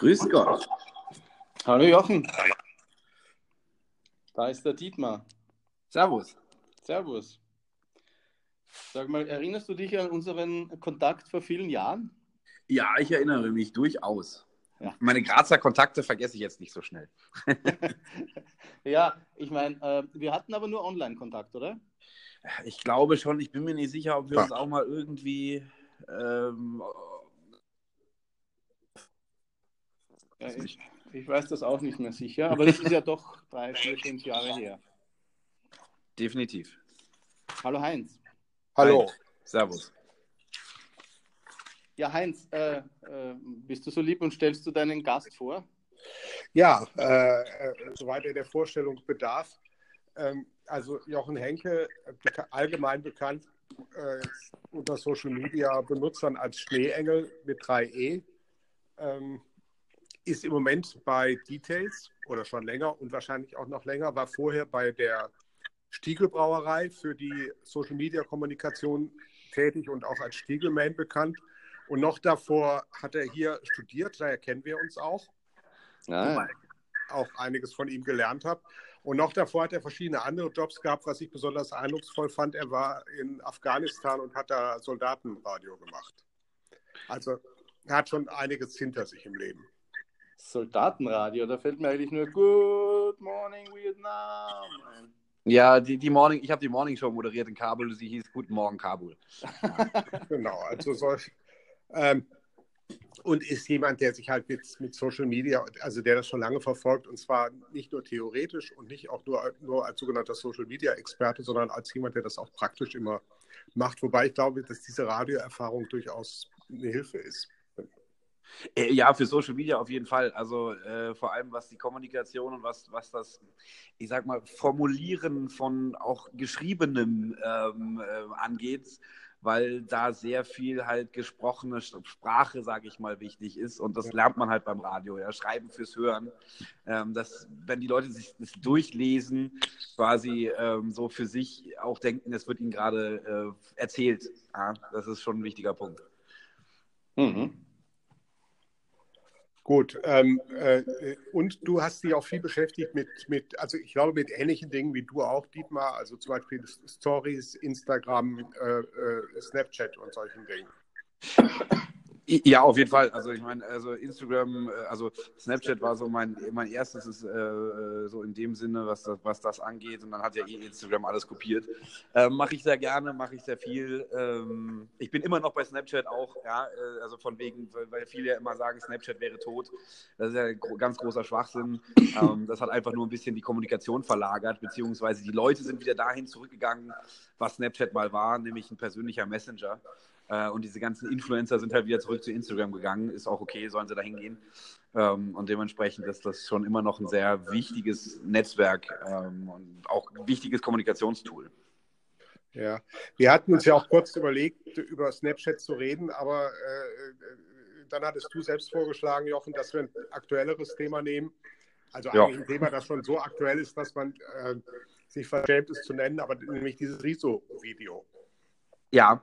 Grüß Gott. Hallo Jochen. Da ist der Dietmar. Servus. Servus. Sag mal, erinnerst du dich an unseren Kontakt vor vielen Jahren? Ja, ich erinnere mich durchaus. Ja. Meine Grazer Kontakte vergesse ich jetzt nicht so schnell. Ja, ich meine, äh, wir hatten aber nur Online-Kontakt, oder? Ich glaube schon, ich bin mir nicht sicher, ob wir uns auch mal irgendwie. Ähm, Ja, ich, ich weiß das auch nicht mehr sicher, aber das ist ja doch drei, vier, fünf Jahre her. definitiv. Hallo Heinz. Hallo. Hi. Servus. Ja, Heinz, äh, äh, bist du so lieb und stellst du deinen Gast vor? Ja, äh, äh, soweit er der Vorstellung bedarf. Ähm, also Jochen Henke, beka allgemein bekannt äh, unter Social Media Benutzern als Schneeengel mit 3E, ähm, ist im Moment bei Details oder schon länger und wahrscheinlich auch noch länger, war vorher bei der Stiegelbrauerei für die Social Media Kommunikation tätig und auch als Stiegelman bekannt. Und noch davor hat er hier studiert, daher kennen wir uns auch. Ja, auch einiges von ihm gelernt habe. Und noch davor hat er verschiedene andere Jobs gehabt, was ich besonders eindrucksvoll fand. Er war in Afghanistan und hat da Soldatenradio gemacht. Also er hat schon einiges hinter sich im Leben. Soldatenradio, da fällt mir eigentlich nur Good Morning Vietnam ein. Ja, die, die Morning, ich habe die Morning Show moderiert in Kabul. Sie hieß Guten Morgen Kabul. Genau, also solch. Ähm, und ist jemand, der sich halt mit, mit Social Media, also der das schon lange verfolgt, und zwar nicht nur theoretisch und nicht auch nur, nur als sogenannter Social Media Experte, sondern als jemand, der das auch praktisch immer macht. Wobei ich glaube, dass diese Radioerfahrung durchaus eine Hilfe ist. Äh, Ja, für Social Media auf jeden Fall. Also äh, vor allem was die Kommunikation und was, was das, ich sag mal, Formulieren von auch Geschriebenem ähm, äh, angeht, weil da sehr viel halt gesprochene Sprache, sage ich mal, wichtig ist. Und das lernt man halt beim Radio, ja, Schreiben fürs Hören. Ähm, dass, wenn die Leute sich das durchlesen, quasi ähm, so für sich auch denken, es wird ihnen gerade äh, erzählt. Ja, das ist schon ein wichtiger Punkt. Mhm. Gut, ähm, äh, und du hast dich auch viel beschäftigt mit, mit, also ich glaube mit ähnlichen Dingen wie du auch, Dietmar, also zum Beispiel Stories, Instagram, äh, äh, Snapchat und solchen Dingen. Ja, auf jeden Fall. Also ich meine, also Instagram, äh, also Snapchat war so mein, mein erstes, ist, äh, so in dem Sinne, was das, was das angeht. Und dann hat ja eh Instagram alles kopiert. Ähm, mache ich sehr gerne, mache ich sehr viel. Ähm, ich bin immer noch bei Snapchat auch, ja, äh, also von wegen, weil viele ja immer sagen, Snapchat wäre tot. Das ist ja ein ganz großer Schwachsinn. Ähm, das hat einfach nur ein bisschen die Kommunikation verlagert, beziehungsweise die Leute sind wieder dahin zurückgegangen, was Snapchat mal war, nämlich ein persönlicher Messenger. Äh, und diese ganzen Influencer sind halt wieder zurück zu Instagram gegangen. Ist auch okay, sollen sie da hingehen. Ähm, und dementsprechend ist das schon immer noch ein sehr wichtiges Netzwerk ähm, und auch ein wichtiges Kommunikationstool. Ja, wir hatten uns ja auch kurz überlegt, über Snapchat zu reden, aber äh, dann hattest du selbst vorgeschlagen, Jochen, dass wir ein aktuelleres Thema nehmen. Also Ja. ein Thema, das schon so aktuell ist, dass man äh, sich verschämt ist zu nennen, aber nämlich dieses Riso-Video. Ja.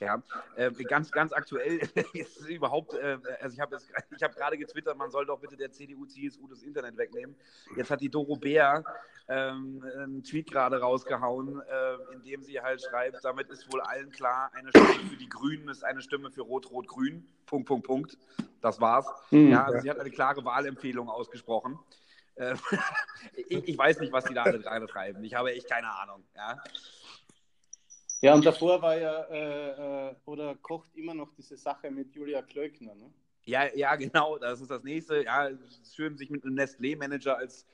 Ja, äh, ganz, ganz aktuell ist es überhaupt, äh, also ich habe habe gerade getwittert, man soll doch bitte der CDU, CSU das Internet wegnehmen. Jetzt hat die Doro Bär ähm, einen Tweet gerade rausgehauen, äh, in dem sie halt schreibt, damit ist wohl allen klar, eine Stimme für die Grünen ist eine Stimme für Rot-Rot-Grün. Punkt, Punkt, Punkt. Das war's. Mhm. Ja, also sie hat eine klare Wahlempfehlung ausgesprochen. Äh, ich, ich weiß nicht, was die da alle gerade treiben. Ich habe echt keine Ahnung. Ja. Ja, und davor war ja, äh, äh, oder kocht immer noch diese Sache mit Julia Klöckner, ne? Ja, ja, genau, das ist das nächste. Ja, es ist schön, sich mit einem Nestlé-Manager als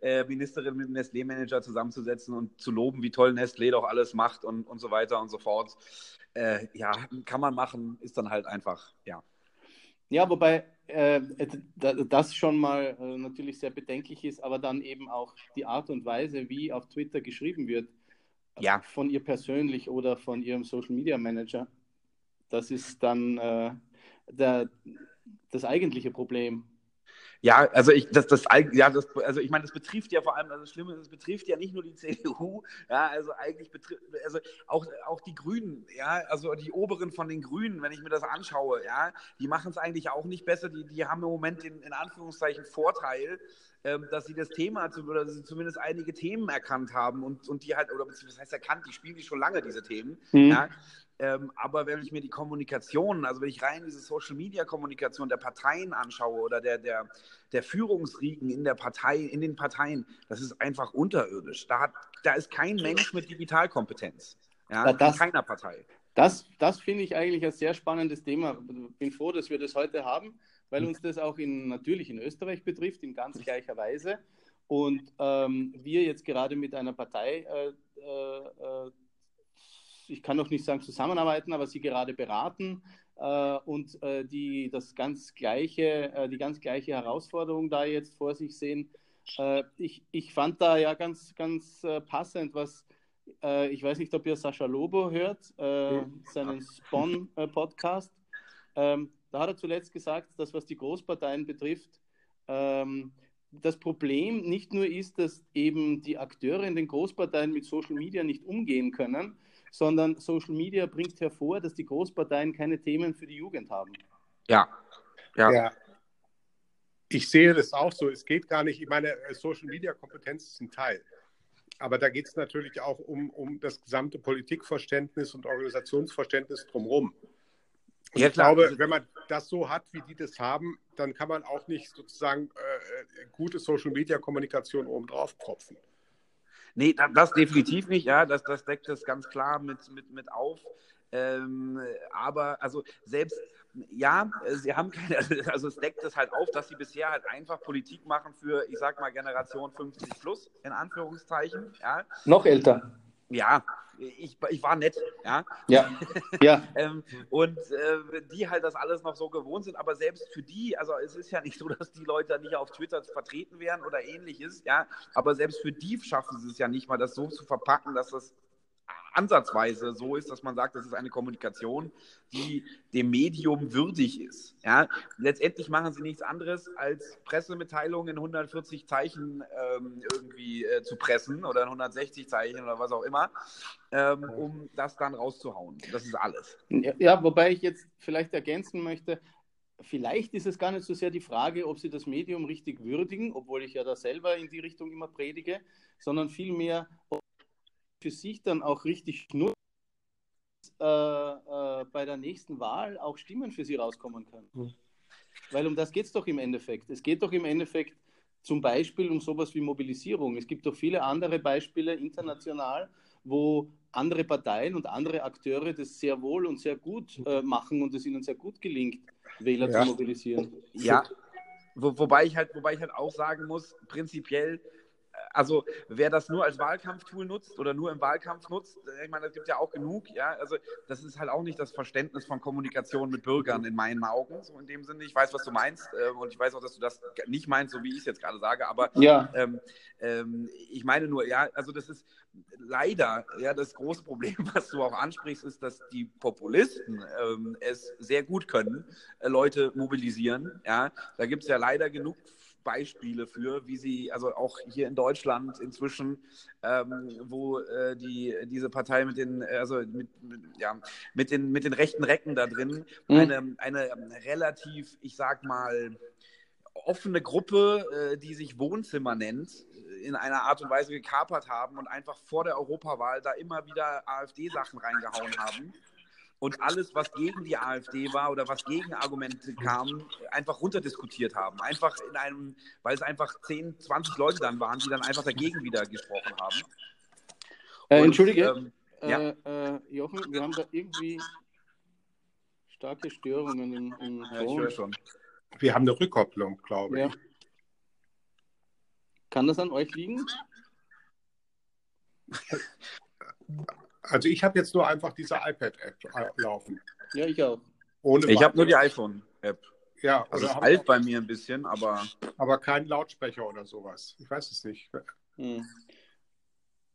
äh, Ministerin mit einem Nestlé-Manager zusammenzusetzen und zu loben, wie toll Nestlé doch alles macht und, und so weiter und so fort. Äh, ja, kann man machen, ist dann halt einfach, ja. Ja, wobei äh, da- das schon mal äh, natürlich sehr bedenklich ist, aber dann eben auch die Art und Weise, wie auf Twitter geschrieben wird, Ja. von ihr persönlich oder von ihrem Social Media Manager, das ist dann äh, der, das eigentliche Problem. Ja, also ich, das, das, ja, das, also ich meine, das betrifft ja vor allem, also das Schlimme ist, es betrifft ja nicht nur die CDU, ja, also eigentlich betrifft, also auch, auch die Grünen, ja, also die Oberen von den Grünen, wenn ich mir das anschaue, ja, die machen es eigentlich auch nicht besser, die, die haben im Moment den, in Anführungszeichen, Vorteil, dass sie das Thema, oder dass sie zumindest einige Themen erkannt haben und, und die halt, oder was heißt erkannt, die spielen die schon lange, diese Themen, mhm. ja, ähm, aber wenn ich mir die Kommunikation, also wenn ich rein diese Social-Media-Kommunikation der Parteien anschaue oder der, der, der Führungsriegen in der Partei, in den Parteien, das ist einfach unterirdisch. Da, hat, da ist kein Mensch mit Digitalkompetenz. Ja, das, in keiner Partei. Das, das finde ich eigentlich ein sehr spannendes Thema. Ich bin froh, dass wir das heute haben, weil uns das auch in, natürlich in Österreich betrifft, in ganz gleicher Weise. Und ähm, wir jetzt gerade mit einer Partei äh, äh, ich kann noch nicht sagen zusammenarbeiten, aber sie gerade beraten äh, und äh, die das ganz gleiche, äh, die ganz gleiche Herausforderung da jetzt vor sich sehen. Äh, ich, ich fand da ja ganz, ganz äh, passend, was äh, ich weiß nicht, ob ihr Sascha Lobo hört, seinen Spawn-Podcast. Ähm, da hat er zuletzt gesagt, dass was die Großparteien betrifft, ähm, das Problem nicht nur ist, dass eben die Akteure in den Großparteien mit Social Media nicht umgehen können, sondern Social Media bringt hervor, dass die Großparteien keine Themen für die Jugend haben. Ja. Ja. ja. Ich sehe das auch so. Es geht gar nicht, ich meine, Social Media Kompetenz ist ein Teil. Aber da geht es natürlich auch um, um das gesamte Politikverständnis und Organisationsverständnis drumherum. Und ja, ich glaube, wenn man das so hat, wie die das haben, dann kann man auch nicht sozusagen äh, gute Social Media Kommunikation obendrauf tropfen. Nee, das definitiv nicht, ja, das, das deckt das ganz klar mit, mit, mit auf. Ähm, aber also selbst, ja, sie haben keine, also es deckt es halt auf, dass sie bisher halt einfach Politik machen für, ich sag mal, Generation 50 plus, in Anführungszeichen. Ja. Noch älter. Ja, ich, ich war nett, ja. Ja. ja. ähm, und äh, die halt das alles noch so gewohnt sind, aber selbst für die, also es ist ja nicht so, dass die Leute nicht auf Twitter vertreten wären oder ähnliches, ja, aber selbst für die schaffen sie es ja nicht mal, das so zu verpacken, dass das ansatzweise so ist, dass man sagt, das ist eine Kommunikation, die dem Medium würdig ist. Ja? Letztendlich machen sie nichts anderes, als Pressemitteilungen in 140 Zeichen ähm, irgendwie äh, zu pressen oder in 160 Zeichen oder was auch immer, ähm, um das dann rauszuhauen. Das ist alles. Ja, wobei ich jetzt vielleicht ergänzen möchte, vielleicht ist es gar nicht so sehr die Frage, ob sie das Medium richtig würdigen, obwohl ich ja da selber in die Richtung immer predige, sondern vielmehr, ob für sich dann auch richtig nutzt, äh, äh, bei der nächsten Wahl auch Stimmen für sie rauskommen können. Mhm. Weil um das geht es doch im Endeffekt. Es geht doch im Endeffekt zum Beispiel um sowas wie Mobilisierung. Es gibt doch viele andere Beispiele international, wo andere Parteien und andere Akteure das sehr wohl und sehr gut äh, machen und es ihnen sehr gut gelingt, Wähler ja. zu mobilisieren. Ja, Wo, wobei, ich halt, wobei ich halt auch sagen muss, prinzipiell also wer das nur als Wahlkampftool nutzt oder nur im Wahlkampf nutzt, äh, ich meine, das gibt ja auch genug, ja, also das ist halt auch nicht das Verständnis von Kommunikation mit Bürgern in meinen Augen, so in dem Sinne. Ich weiß, was du meinst äh, und ich weiß auch, dass du das nicht meinst, so wie ich es jetzt gerade sage, aber ja. ähm, ähm, ich meine nur, ja, also das ist leider, ja, das große Problem, was du auch ansprichst, ist, dass die Populisten ähm, es sehr gut können, äh, Leute mobilisieren, ja, da gibt es ja leider genug Beispiele für, wie sie, also auch hier in Deutschland inzwischen, ähm, wo äh, die, diese Partei mit den, also mit, mit, ja, mit, den, mit den rechten Recken da drin, mhm. eine, eine relativ, ich sag mal, offene Gruppe, äh, die sich Wohnzimmer nennt, in einer Art und Weise gekapert haben und einfach vor der Europawahl da immer wieder AfD-Sachen reingehauen haben und alles, was gegen die AfD war oder was gegen Argumente kam, einfach runterdiskutiert haben. Einfach in einem, weil es einfach 10, 20 Leute dann waren, die dann einfach dagegen wieder gesprochen haben. Äh, Entschuldige, ähm, ja. Äh, äh, Jochen, wir haben da irgendwie starke Störungen im, im ja, ich höre schon. Wir haben eine Rückkopplung, glaube ich. Ja. Kann das an euch liegen? Also ich habe jetzt nur einfach diese iPad-App laufen. Ja, ich auch. Ohne ich habe nur die iPhone-App. Ja, also es alt bei mir ein bisschen, aber. Aber kein Lautsprecher oder sowas. Ich weiß es nicht. Hm.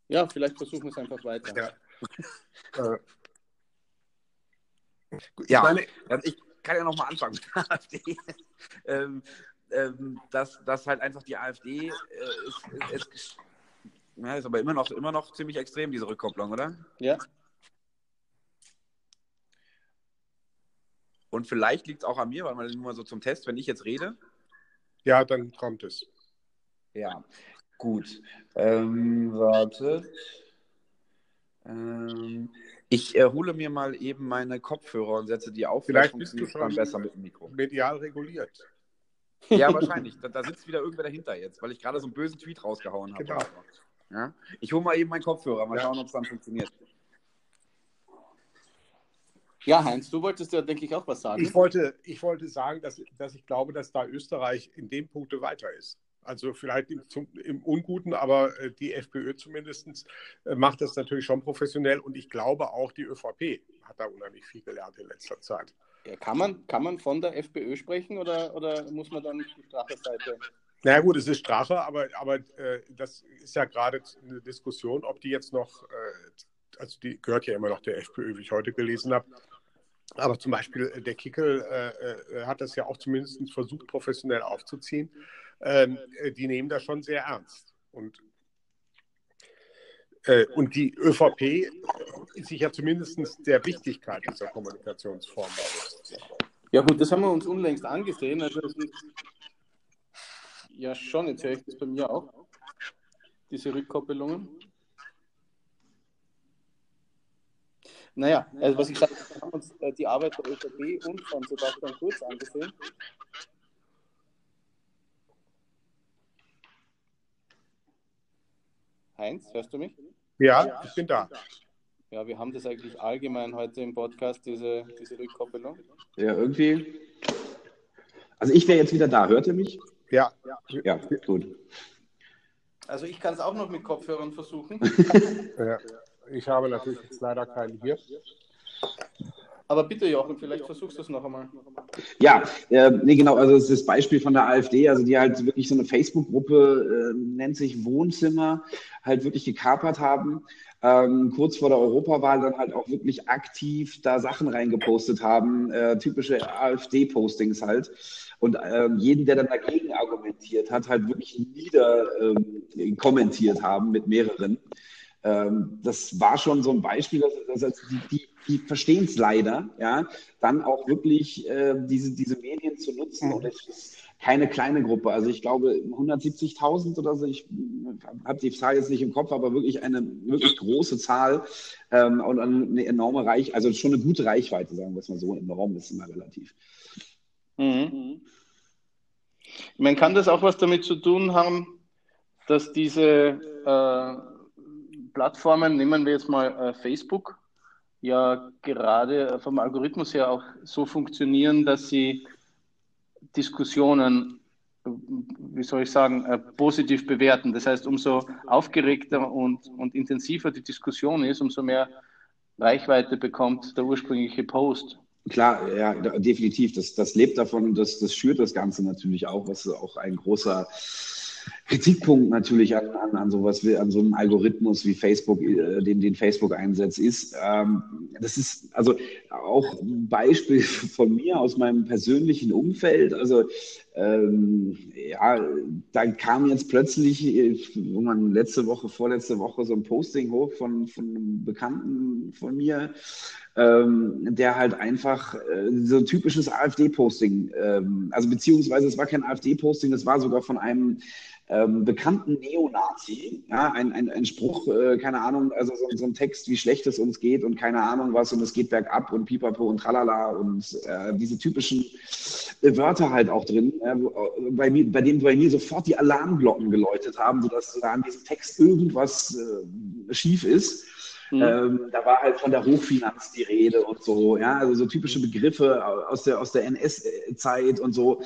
Ja, vielleicht versuchen wir es einfach weiter. Ja. äh. ja, meine, ich kann ja nochmal anfangen mit AfD. ähm, ähm, dass, dass halt einfach die AfD äh, ist, ist, ja, ist aber immer noch, immer noch ziemlich extrem, diese Rückkopplung, oder? Ja. Und vielleicht liegt es auch an mir, weil man nur mal so zum Test, wenn ich jetzt rede. Ja, dann kommt es. Ja, gut. Ähm, warte. Ähm, ich äh, hole mir mal eben meine Kopfhörer und setze die auf. Vielleicht bist du schon dann besser mit dem Mikro. medial reguliert. Ja, wahrscheinlich. Da, da, sitzt wieder irgendwer dahinter jetzt, weil ich gerade so einen bösen Tweet rausgehauen habe. Genau. Ja? Ich hole mal eben meinen Kopfhörer, mal ja. schauen, ob es dann funktioniert. Ja, Heinz, du wolltest ja, denke ich, auch was sagen. Ich wollte, ich wollte sagen, dass, dass ich glaube, dass da Österreich in dem Punkte weiter ist. Also vielleicht im, zum, im Unguten, aber äh, die FPÖ zumindest äh, macht das natürlich schon professionell und ich glaube auch die ÖVP hat da unheimlich viel gelernt in letzter Zeit. Ja, kann, man, kann man von der FPÖ sprechen oder, oder muss man dann die Strache-Seite? Naja gut, es ist Strache, aber, aber äh, das ist ja gerade eine Diskussion, ob die jetzt noch, äh, also die gehört ja immer noch der FPÖ, wie ich heute gelesen habe, aber zum Beispiel äh, der Kickel äh, äh, hat das ja auch zumindest versucht, professionell aufzuziehen. Ähm, äh, die nehmen das schon sehr ernst. Und, und die ÖVP ist sich ja zumindest der Wichtigkeit dieser Kommunikationsform bewusst. Ja gut, das haben wir uns unlängst angesehen. Also ja schon, jetzt höre ich das bei mir auch, diese Rückkoppelungen. Naja, also was ich sage, wir haben uns äh, die Arbeit der ÖVP und von Sebastian Kurz angesehen. Heinz, hörst du mich? Ja, ich bin da. Ja, wir haben das eigentlich allgemein heute im Podcast, diese, diese Rückkoppelung. Ja, irgendwie. Also ich wäre jetzt wieder da, hört ihr mich? Ja. Ja, gut. Also ich kann es auch noch mit Kopfhörern versuchen. ja. Ich habe natürlich jetzt leider keinen hier. Aber bitte, Jochen, vielleicht versuchst du es noch einmal. Ja, äh, nee, genau. Also, das ist das Beispiel von der AfD, also die halt wirklich so eine Facebook-Gruppe, äh, nennt sich Wohnzimmer, halt wirklich gekapert haben. Ähm, kurz vor der Europawahl dann halt auch wirklich aktiv da Sachen reingepostet haben, äh, typische AfD-Postings halt. Und ähm, jeden, der dann dagegen argumentiert hat, halt wirklich nieder ähm, kommentiert haben mit mehreren. Ähm, das war schon so ein Beispiel, dass, dass die, die, die verstehen es leider, ja, dann auch wirklich äh, diese, diese Medien zu nutzen. Und es ist keine kleine Gruppe. Also ich glaube 170.000 oder so. Ich habe die Zahl jetzt nicht im Kopf, aber wirklich eine wirklich große Zahl ähm, und eine enorme Reichweite, also schon eine gute Reichweite, sagen wir es mal so. Enorm ist immer relativ. Mhm. Man kann das auch was damit zu tun haben, dass diese äh, Plattformen, nehmen wir jetzt mal äh, Facebook, ja gerade vom Algorithmus her auch so funktionieren, dass sie Diskussionen, wie soll ich sagen, äh, positiv bewerten. Das heißt, umso aufgeregter und, und intensiver die Diskussion ist, umso mehr Reichweite bekommt der ursprüngliche Post. Klar, ja, definitiv. Das, das lebt davon, das, das schürt das Ganze natürlich auch, was auch ein großer Kritikpunkt natürlich an, an, an sowas wie an so einem Algorithmus wie Facebook, äh, den, den Facebook einsetzt, ist, ähm, das ist also auch ein Beispiel von mir aus meinem persönlichen Umfeld. Also ähm, ja, da kam jetzt plötzlich, man letzte Woche, vorletzte Woche so ein Posting hoch von, von einem Bekannten von mir, ähm, der halt einfach äh, so ein typisches AfD-Posting, ähm, also beziehungsweise es war kein AfD-Posting, das war sogar von einem ähm, bekannten Neonazi, ja, ein, ein, ein Spruch, äh, keine Ahnung, also so, so, ein Text, wie schlecht es uns geht und keine Ahnung was und es geht bergab und pipapo und tralala und äh, diese typischen Wörter halt auch drin, äh, bei, bei denen bei mir sofort die Alarmglocken geläutet haben, sodass da an diesem Text irgendwas äh, schief ist. Mhm. Ähm, da war halt von der Hochfinanz die Rede und so, ja, also so typische Begriffe aus der, aus der NS-Zeit und so.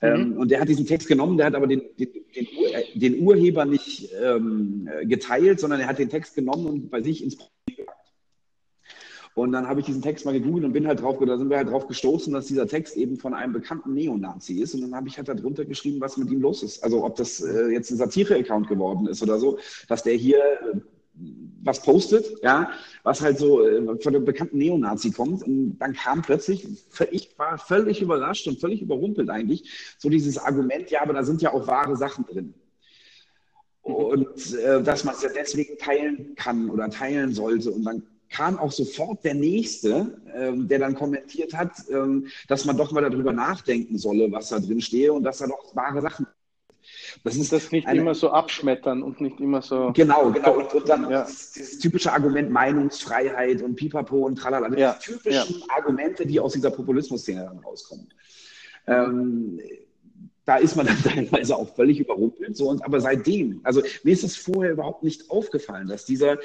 Ähm, mhm. und der hat diesen Text genommen, der hat aber den, den, den, Ur, äh, den Urheber nicht ähm, geteilt, sondern er hat den Text genommen und bei sich ins Profil gepackt. Und dann habe ich diesen Text mal gegoogelt und bin halt drauf, da sind wir halt drauf gestoßen, dass dieser Text eben von einem bekannten Neonazi ist. Und dann habe ich halt darunter geschrieben, was mit ihm los ist. Also ob das äh, jetzt ein Satire-Account geworden ist oder so, dass der hier äh, was postet, ja, was halt so äh, von dem bekannten Neonazi kommt. Und dann kam plötzlich, ich war völlig überrascht und völlig überrumpelt eigentlich, so dieses Argument, ja, aber da sind ja auch wahre Sachen drin. Und äh, dass man es ja deswegen teilen kann oder teilen sollte. Und dann kam auch sofort der Nächste, ähm, der dann kommentiert hat, ähm, dass man doch mal darüber nachdenken solle, was da drin stehe und dass da doch wahre Sachen das ist das nicht eine, immer so abschmettern und nicht immer so. Genau, genau. Und, und dann ja. dieses typische Argument Meinungsfreiheit und Pipapo und tralala. Das ja. typischen ja. Argumente, die aus dieser Populismus-Szene dann rauskommen. Ähm, da ist man dann teilweise auch völlig überrumpelt. So, und, aber seitdem, also mir ist es vorher überhaupt nicht aufgefallen, dass dieser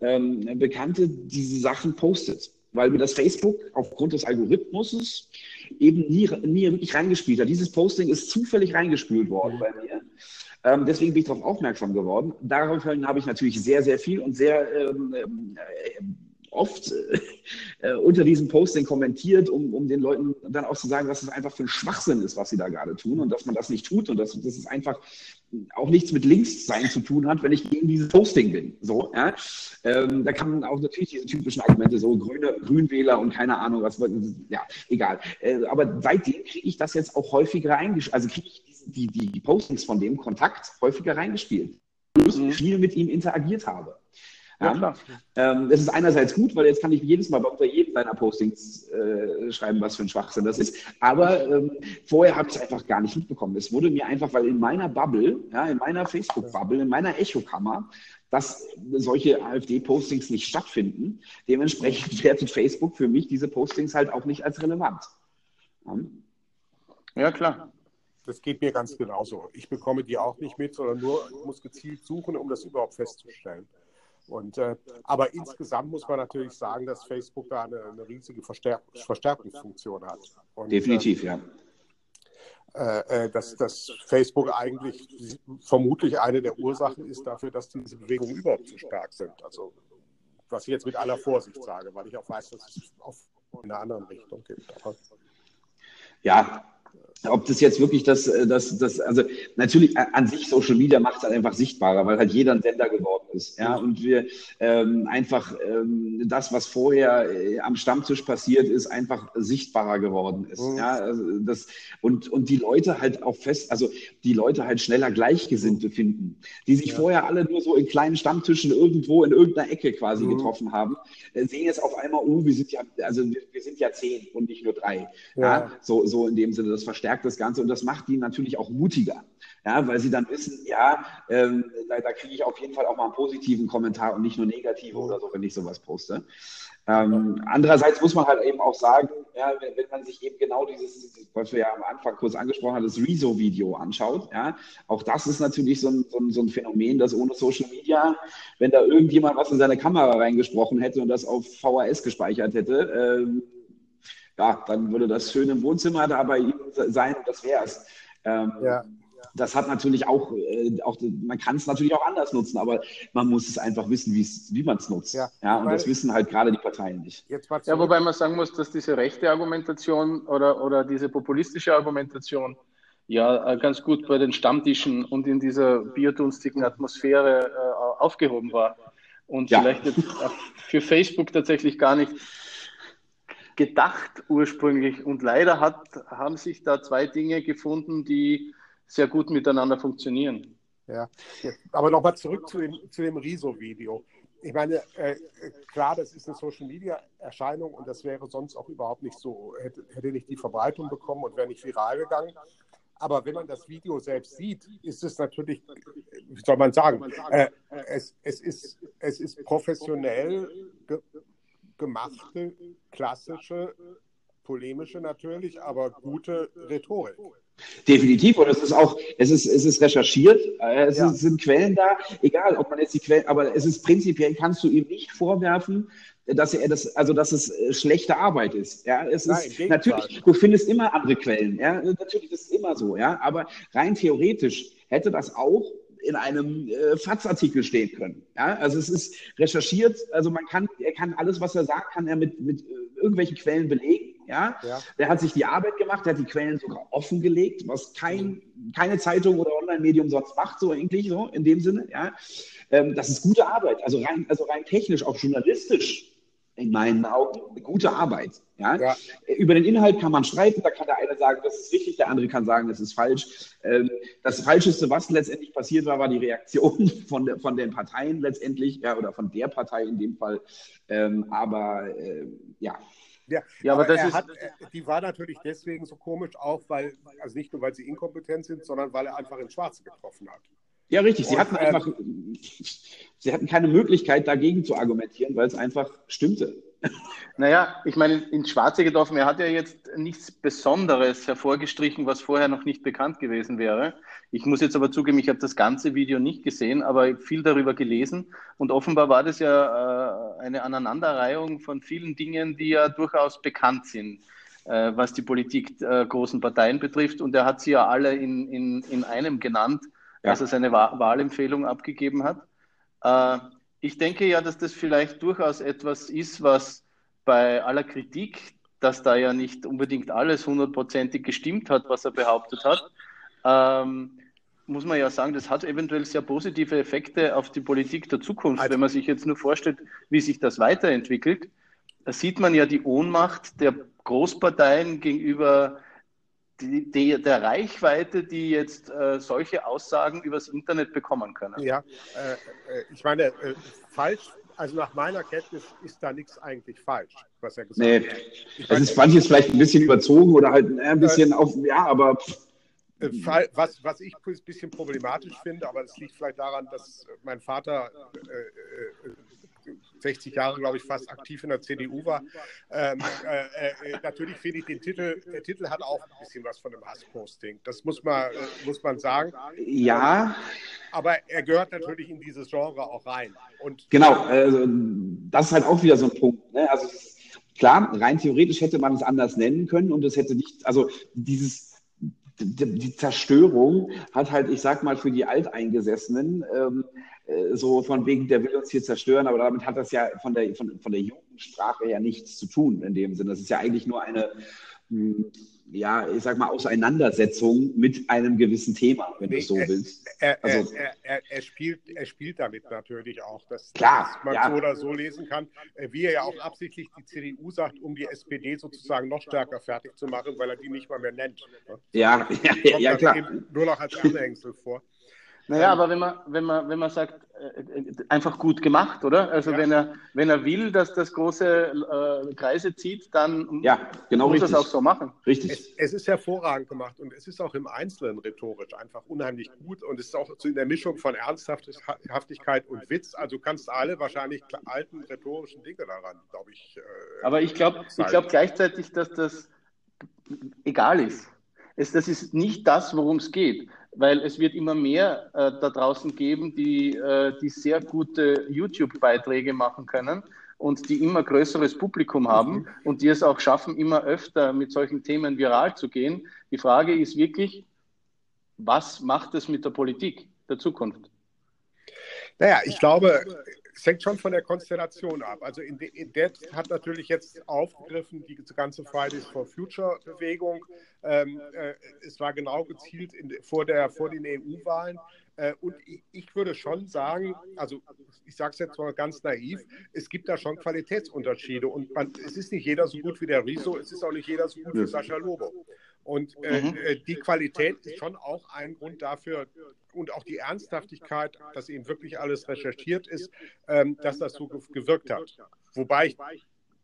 ähm, Bekannte diese Sachen postet. Weil mir das Facebook aufgrund des Algorithmus eben nie, nie wirklich reingespielt hat. Dieses Posting ist zufällig reingespült worden bei mir. Ähm, deswegen bin ich darauf aufmerksam geworden. Daraufhin habe ich natürlich sehr, sehr viel und sehr ähm, äh, oft äh, unter diesem Posting kommentiert, um, um den Leuten dann auch zu sagen, dass es einfach für ein Schwachsinn ist, was sie da gerade tun und dass man das nicht tut und dass, dass es einfach auch nichts mit Links sein zu tun hat, wenn ich gegen dieses Posting bin. So, ja? Ähm, da kann man auch natürlich diese typischen Argumente, so Grüne, Grünwähler und keine Ahnung, was, ja, egal. Äh, aber seitdem kriege ich das jetzt auch häufiger reingespielt, also kriege ich die, die, die Postings von dem Kontakt häufiger reingespielt. Plus mhm. viel mit ihm interagiert habe. Ja, ähm, das ist einerseits gut, weil jetzt kann ich jedes Mal unter jedem deiner Postings äh, schreiben, was für ein Schwachsinn das ist. Aber ähm, vorher habe ich es einfach gar nicht mitbekommen. Es wurde mir einfach, weil in meiner Bubble, ja, in meiner Facebook-Bubble, in meiner Echokammer, dass solche AfD-Postings nicht stattfinden. Dementsprechend wertet Facebook für mich diese Postings halt auch nicht als relevant. Ja, ja klar. Das geht mir ganz genauso. Ich bekomme die auch nicht mit, sondern nur, ich muss gezielt suchen, um das überhaupt festzustellen. Und, äh, aber insgesamt muss man natürlich sagen, dass Facebook da eine, eine riesige Verstärk Verstärkungsfunktion hat. Und, Definitiv, äh, ja. Äh, dass, dass Facebook eigentlich vermutlich eine der Ursachen ist dafür, dass diese Bewegungen überhaupt so stark sind. Also was ich jetzt mit aller Vorsicht sage, weil ich auch weiß, dass es in einer anderen Richtung gibt. Aber, ja, ob das jetzt wirklich das, äh, das, das, also natürlich äh, an sich Social Media macht es halt einfach sichtbarer, weil halt jeder ein Sender geworden ist. Ja, und wir ähm, einfach ähm, das, was vorher äh, am Stammtisch passiert ist, einfach sichtbarer geworden ist. Mhm. Ja, also das, und, und die Leute halt auch fest, also die Leute halt schneller Gleichgesinnte finden, die sich ja. vorher alle nur so in kleinen Stammtischen irgendwo in irgendeiner Ecke quasi mhm. getroffen haben, sehen jetzt auf einmal, oh, wir sind ja, also wir, wir sind ja zehn und nicht nur drei. Ja, ja so, so in dem Sinne, das verstärkt verstärkt das Ganze und das macht die natürlich auch mutiger. Ja, weil sie dann wissen, ja, ähm, da, da kriege ich auf jeden Fall auch mal einen positiven Kommentar und nicht nur negative oder so, wenn ich sowas poste. Ähm, andererseits muss man halt eben auch sagen, ja, wenn, wenn, man sich eben genau dieses, was wir ja am Anfang kurz angesprochen haben, das Rezo-Video anschaut, ja, auch das ist natürlich so ein, so, ein, so ein, Phänomen, dass ohne Social Media, wenn da irgendjemand was in seine Kamera reingesprochen hätte und das auf VHS gespeichert hätte, ähm, ja, dann würde das schön im Wohnzimmer da bei ihm sein und das wäre es. Ähm, ja. Das hat natürlich auch, äh, auch man kann es natürlich auch anders nutzen, aber man muss es einfach wissen, wie man es nutzt. Ja, ja und das wissen halt gerade die Parteien nicht. ja, wobei man sagen muss, dass diese rechte Argumentation oder, oder diese populistische Argumentation ja äh, ganz gut bei den Stammtischen und in dieser biodunstigen Atmosphäre äh, aufgehoben war. Und ja. vielleicht für Facebook tatsächlich gar nicht gedacht ursprünglich. Und leider hat, haben sich da zwei Dinge gefunden, die sehr gut miteinander funktionieren. Ja, aber nochmal zurück zu dem, zu dem Riso-Video. Ich meine, äh, klar, das ist eine Social-Media-Erscheinung und das wäre sonst auch überhaupt nicht so, hätte, hätte nicht die Verbreitung bekommen und wäre nicht viral gegangen. Aber wenn man das Video selbst sieht, ist es natürlich, wie soll man sagen, äh, es, es, ist, es ist professionell gemachte, klassische, polemische natürlich, aber gute Rhetorik. Definitiv, und es ist auch, es ist, es ist recherchiert, äh, es ja. sind Quellen da, egal ob man jetzt die Quellen, aber es ist prinzipiell, kannst du ihm nicht vorwerfen, dass er das, also dass es äh, schlechte Arbeit ist. Ja, es Nein, ist natürlich, du findest immer andere Quellen, ja, natürlich ist es immer so, ja, aber rein theoretisch hätte das auch in einem äh, FATS-Artikel stehen können. Ja, also es ist recherchiert, also man kann, er kann alles, was er sagt, kann er mit, mit äh, irgendwelchen Quellen belegen. Ja? ja, der hat sich die Arbeit gemacht, der hat die Quellen sogar offengelegt, was kein, keine Zeitung oder Online-Medium sonst macht, so eigentlich so in dem Sinne. Ja, ähm, das ist gute Arbeit, also rein, also rein technisch, auch journalistisch in meinen Augen eine gute Arbeit. Ja? ja? Über den Inhalt kann man streiten, da kann der eine sagen, das ist richtig, der andere kann sagen, das ist falsch. Ähm, das Falscheste, was letztendlich passiert war, war die Reaktion von, der, von den Parteien letztendlich, ja, oder von der Partei in dem Fall. Ähm, aber äh, ja. Ja, ja aber, aber das ist, hat, die war natürlich deswegen so komisch, auch weil, also nicht nur weil sie inkompetent sind, sondern weil er einfach ins Schwarze getroffen hat. Ja, richtig. Sie und, hatten einfach, sie hatten keine Möglichkeit, dagegen zu argumentieren, weil es einfach stimmte. Naja, ich meine, ins Schwarze getroffen, er hat ja jetzt nichts Besonderes hervorgestrichen, was vorher noch nicht bekannt gewesen wäre. Ich muss jetzt aber zugeben, ich habe das ganze Video nicht gesehen, aber viel darüber gelesen. Und offenbar war das ja äh, eine Aneinanderreihung von vielen Dingen, die ja durchaus bekannt sind, äh, was die Politik äh, großen Parteien betrifft. Und er hat sie ja alle in, in, in einem genannt, ja. als er seine Wahlempfehlung abgegeben hat. Äh, ich denke ja, dass das vielleicht durchaus etwas ist, was bei aller Kritik, dass da ja nicht unbedingt alles hundertprozentig gestimmt hat, was er behauptet hat, ähm, muss man ja sagen, das hat eventuell sehr positive Effekte auf die Politik der Zukunft. Also, Wenn man sich jetzt nur vorstellt, wie sich das weiterentwickelt, da sieht man ja die Ohnmacht der Großparteien gegenüber die, die, der Reichweite, die jetzt äh, solche Aussagen übers Internet bekommen können. Ja, äh, äh ich meine, äh, falsch, also nach meiner Kenntnis ist da nichts eigentlich falsch, was er gesagt nee. hat. Ich es ist manches vielleicht ein bisschen überzogen oder halt äh, ein bisschen auf, ja, aber. Äh, was, was ich ein bisschen problematisch finde, aber das liegt vielleicht daran, dass mein Vater 60 Jahre, glaube ich, fast aktiv in der CDU war. Ähm, äh, äh, natürlich finde ich den Titel, der Titel hat auch ein bisschen was von einem Hassposting. Das muss man, äh, muss man sagen. Ja. Aber er gehört natürlich in dieses Genre auch rein. Und genau, also, das ist halt auch wieder so ein Punkt. Ne? Also klar, rein theoretisch hätte man es anders nennen können und es hätte nicht, also dieses die Zerstörung hat halt, ich sag mal, für die Alteingesessenen ähm, äh, so von wegen, der will uns hier zerstören, aber damit hat das ja von der, von, von der Jugendsprache her nichts zu tun in dem Sinne. Das ist ja eigentlich nur eine, hm, ja, ich sag mal, Auseinandersetzung mit einem gewissen Thema, wenn nee, du so er, willst. Er, also, er, er, spielt, er spielt damit natürlich auch, dass, klar, dass man ja. so oder so lesen kann. Äh, wie er ja auch absichtlich die CDU sagt, um die SPD sozusagen noch stärker fertig zu machen, weil er die nicht mal mehr nennt. Ja, ja, ja, ja klar. Nur noch als Anhängsel vor. Naja, aber wenn man, wenn man, wenn man sagt, äh, einfach gut gemacht, oder? Also ja. wenn er, wenn er will, dass das große äh, Kreise zieht, dann ja, genau muss er es auch so machen. Richtig. Es, es, ist hervorragend gemacht und es ist auch im Einzelnen rhetorisch einfach unheimlich gut und es ist auch so in der Mischung von Ernsthaftigkeit und Witz. Also kannst alle wahrscheinlich alten rhetorischen Dinge daran, glaube ich. Äh, aber ich glaube, ich glaube gleichzeitig, dass das egal ist. Es, das ist nicht das, worum es geht weil es wird immer mehr äh, da draußen geben, die, äh, die sehr gute YouTube-Beiträge machen können und die immer größeres Publikum haben mhm. und die es auch schaffen, immer öfter mit solchen Themen viral zu gehen. Die Frage ist wirklich, was macht es mit der Politik der Zukunft? Naja, ich glaube, es hängt schon von der Konstellation ab. Also in, de, in der hat natürlich jetzt aufgegriffen die ganze Fridays for Future Bewegung. Ähm, äh, es war genau gezielt in, vor, der, vor den EU-Wahlen. Äh, und ich, ich, würde schon sagen, also ich sage es jetzt mal ganz naiv, es gibt da schon Qualitätsunterschiede. Und man, es ist nicht jeder so gut wie der Riso, es ist auch nicht jeder so gut wie Sascha Lobo. Und äh, mhm. Äh, die Qualität ist schon auch ein Grund dafür und auch die Ernsthaftigkeit, dass eben wirklich alles recherchiert ist, ähm, dass das so gewirkt hat. Wobei ich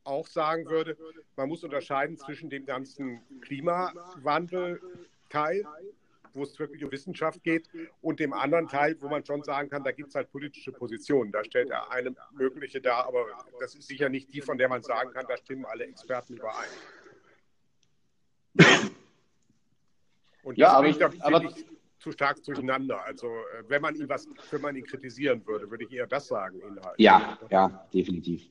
auch sagen würde, man muss unterscheiden zwischen dem ganzen Klimawandel-Teil, wo es wirklich um Wissenschaft geht, und dem anderen Teil, wo man schon sagen kann, da gibt es halt politische Positionen. Da stellt er eine mögliche dar, aber das ist sicher nicht die, von der man sagen kann, da stimmen alle Experten überein. Und ja, aber, ich, aber ich zu stark durcheinander. Also äh, wenn man ihn was, wenn man ihn kritisieren würde, würde ich eher das sagen. Inhalt. Ja, ja, definitiv.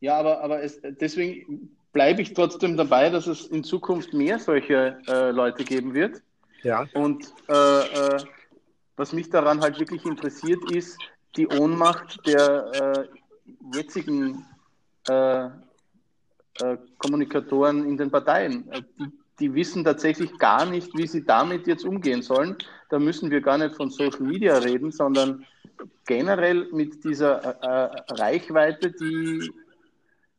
Ja, aber, aber es, deswegen bleibe ich trotzdem dabei, dass es in Zukunft mehr solche äh, Leute geben wird. Ja. Und äh, äh, was mich daran halt wirklich interessiert, ist die Ohnmacht der äh, jetzigen Kommunikatoren in den Parteien. Die die wissen tatsächlich gar nicht, wie sie damit jetzt umgehen sollen. Da müssen wir gar nicht von Social Media reden, sondern generell mit dieser äh, äh Reichweite, die,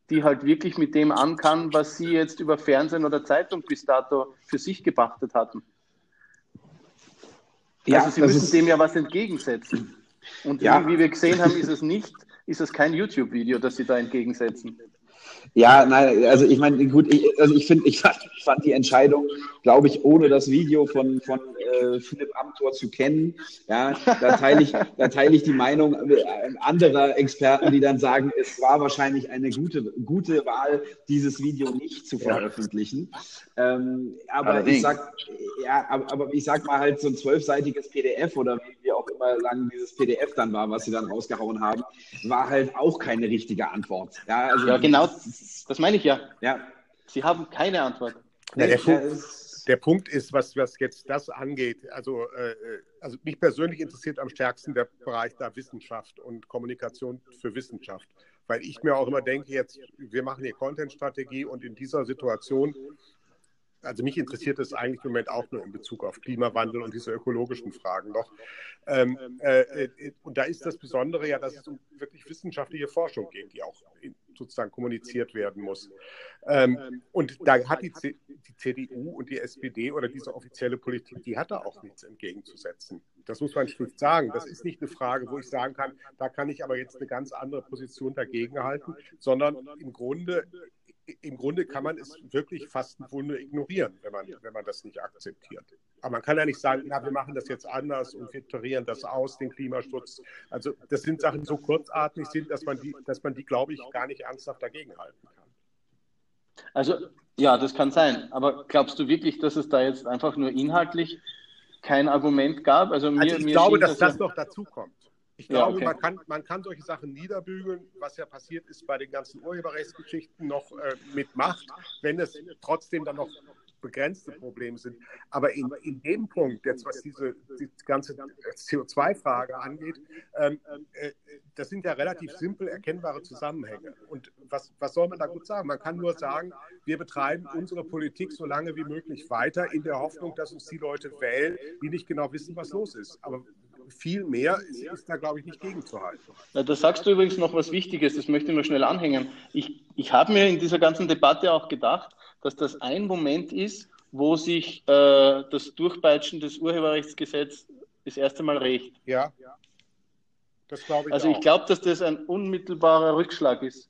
die halt wirklich mit dem an kann, was sie jetzt über Fernsehen oder Zeitung bis dato für sich gepachtet hatten. Ja, also sie müssen ist... dem ja was entgegensetzen. Und ja. wie wir gesehen haben, ist es nicht, ist es kein YouTube-Video, das sie da entgegensetzen. Ja, nein, also ich meine, gut, ich, also ich finde, ich fand, ich fand die Entscheidung, glaube ich, ohne das Video von, von äh, Philipp Amthor zu kennen, ja, da teile ich, da teile ich die Meinung äh, anderer Experten, die dann sagen, es war wahrscheinlich eine gute, gute Wahl, dieses Video nicht zu veröffentlichen. Ähm, aber Allerdings. ich sag, ja, aber, aber ich sag mal halt so ein zwölfseitiges PDF oder wie auch immer lang dieses PDF dann war, was sie dann rausgehauen haben, war halt auch keine richtige Antwort. Ja, also, ja genau, das meine ich ja. Ja. Sie haben keine Antwort. Ja, der, Punkt, der, Punkt, ist, was, was jetzt das angeht, also, äh, also mich persönlich interessiert am stärksten der Bereich da Wissenschaft und Kommunikation für Wissenschaft. Weil ich mir auch immer denke, jetzt, wir machen hier Content-Strategie und in dieser Situation also mich interessiert es eigentlich im Moment auch nur in Bezug auf Klimawandel und diese ökologischen Fragen noch. Ähm, äh, äh, und da ist das Besondere ja, dass es um wirklich wissenschaftliche Forschung geht, die auch in, sozusagen kommuniziert werden muss. Ähm, und da hat die, die CDU und die SPD oder diese offizielle Politik, die hat da auch nichts entgegenzusetzen. Das muss man schlicht sagen. Das ist nicht eine Frage, wo ich sagen kann, da kann ich aber jetzt eine ganz andere Position dagegen halten, sondern im Grunde im Grunde kann man es wirklich fast im Grunde ignorieren, wenn man, wenn man das nicht akzeptiert. Aber man kann ja nicht sagen, na, wir machen das jetzt anders und filtrieren das aus, den Klimaschutz. Also das sind Sachen, die so kurzatmig sind, dass man die, dass man die, glaube ich, gar nicht ernsthaft dagegen halten kann. Also ja, das kann sein. Aber glaubst du wirklich, dass es da jetzt einfach nur inhaltlich kein Argument gab? Also, mir, also ich mir glaube, dass das, das noch dazu kommt. Ich glaube, ja, okay. man, kann, man kann solche Sachen niederbügeln, was ja passiert ist bei den ganzen Urheberrechtsgeschichten noch äh, mit Macht, wenn es trotzdem dann noch begrenzte Probleme sind. Aber in, in dem Punkt, jetzt was diese die ganze CO2-Frage angeht, ähm, äh, das sind ja relativ simpel erkennbare Zusammenhänge. Und was, was soll man da gut sagen? Man kann nur sagen, wir betreiben unsere Politik so lange wie möglich weiter, in der Hoffnung, dass uns die Leute wählen, die nicht genau wissen, was los ist. Aber viel mehr ist, da, glaube ich, nicht gegenzuhalten. Ja, da sagst du übrigens noch was Wichtiges, das möchte ich nur schnell anhängen. Ich, ich habe mir in dieser ganzen Debatte auch gedacht, dass das ein Moment ist, wo sich äh, das Durchpeitschen des Urheberrechtsgesetzes das erste Mal rächt. Ja, das glaube ich Also ich glaube, dass das ein unmittelbarer Rückschlag ist.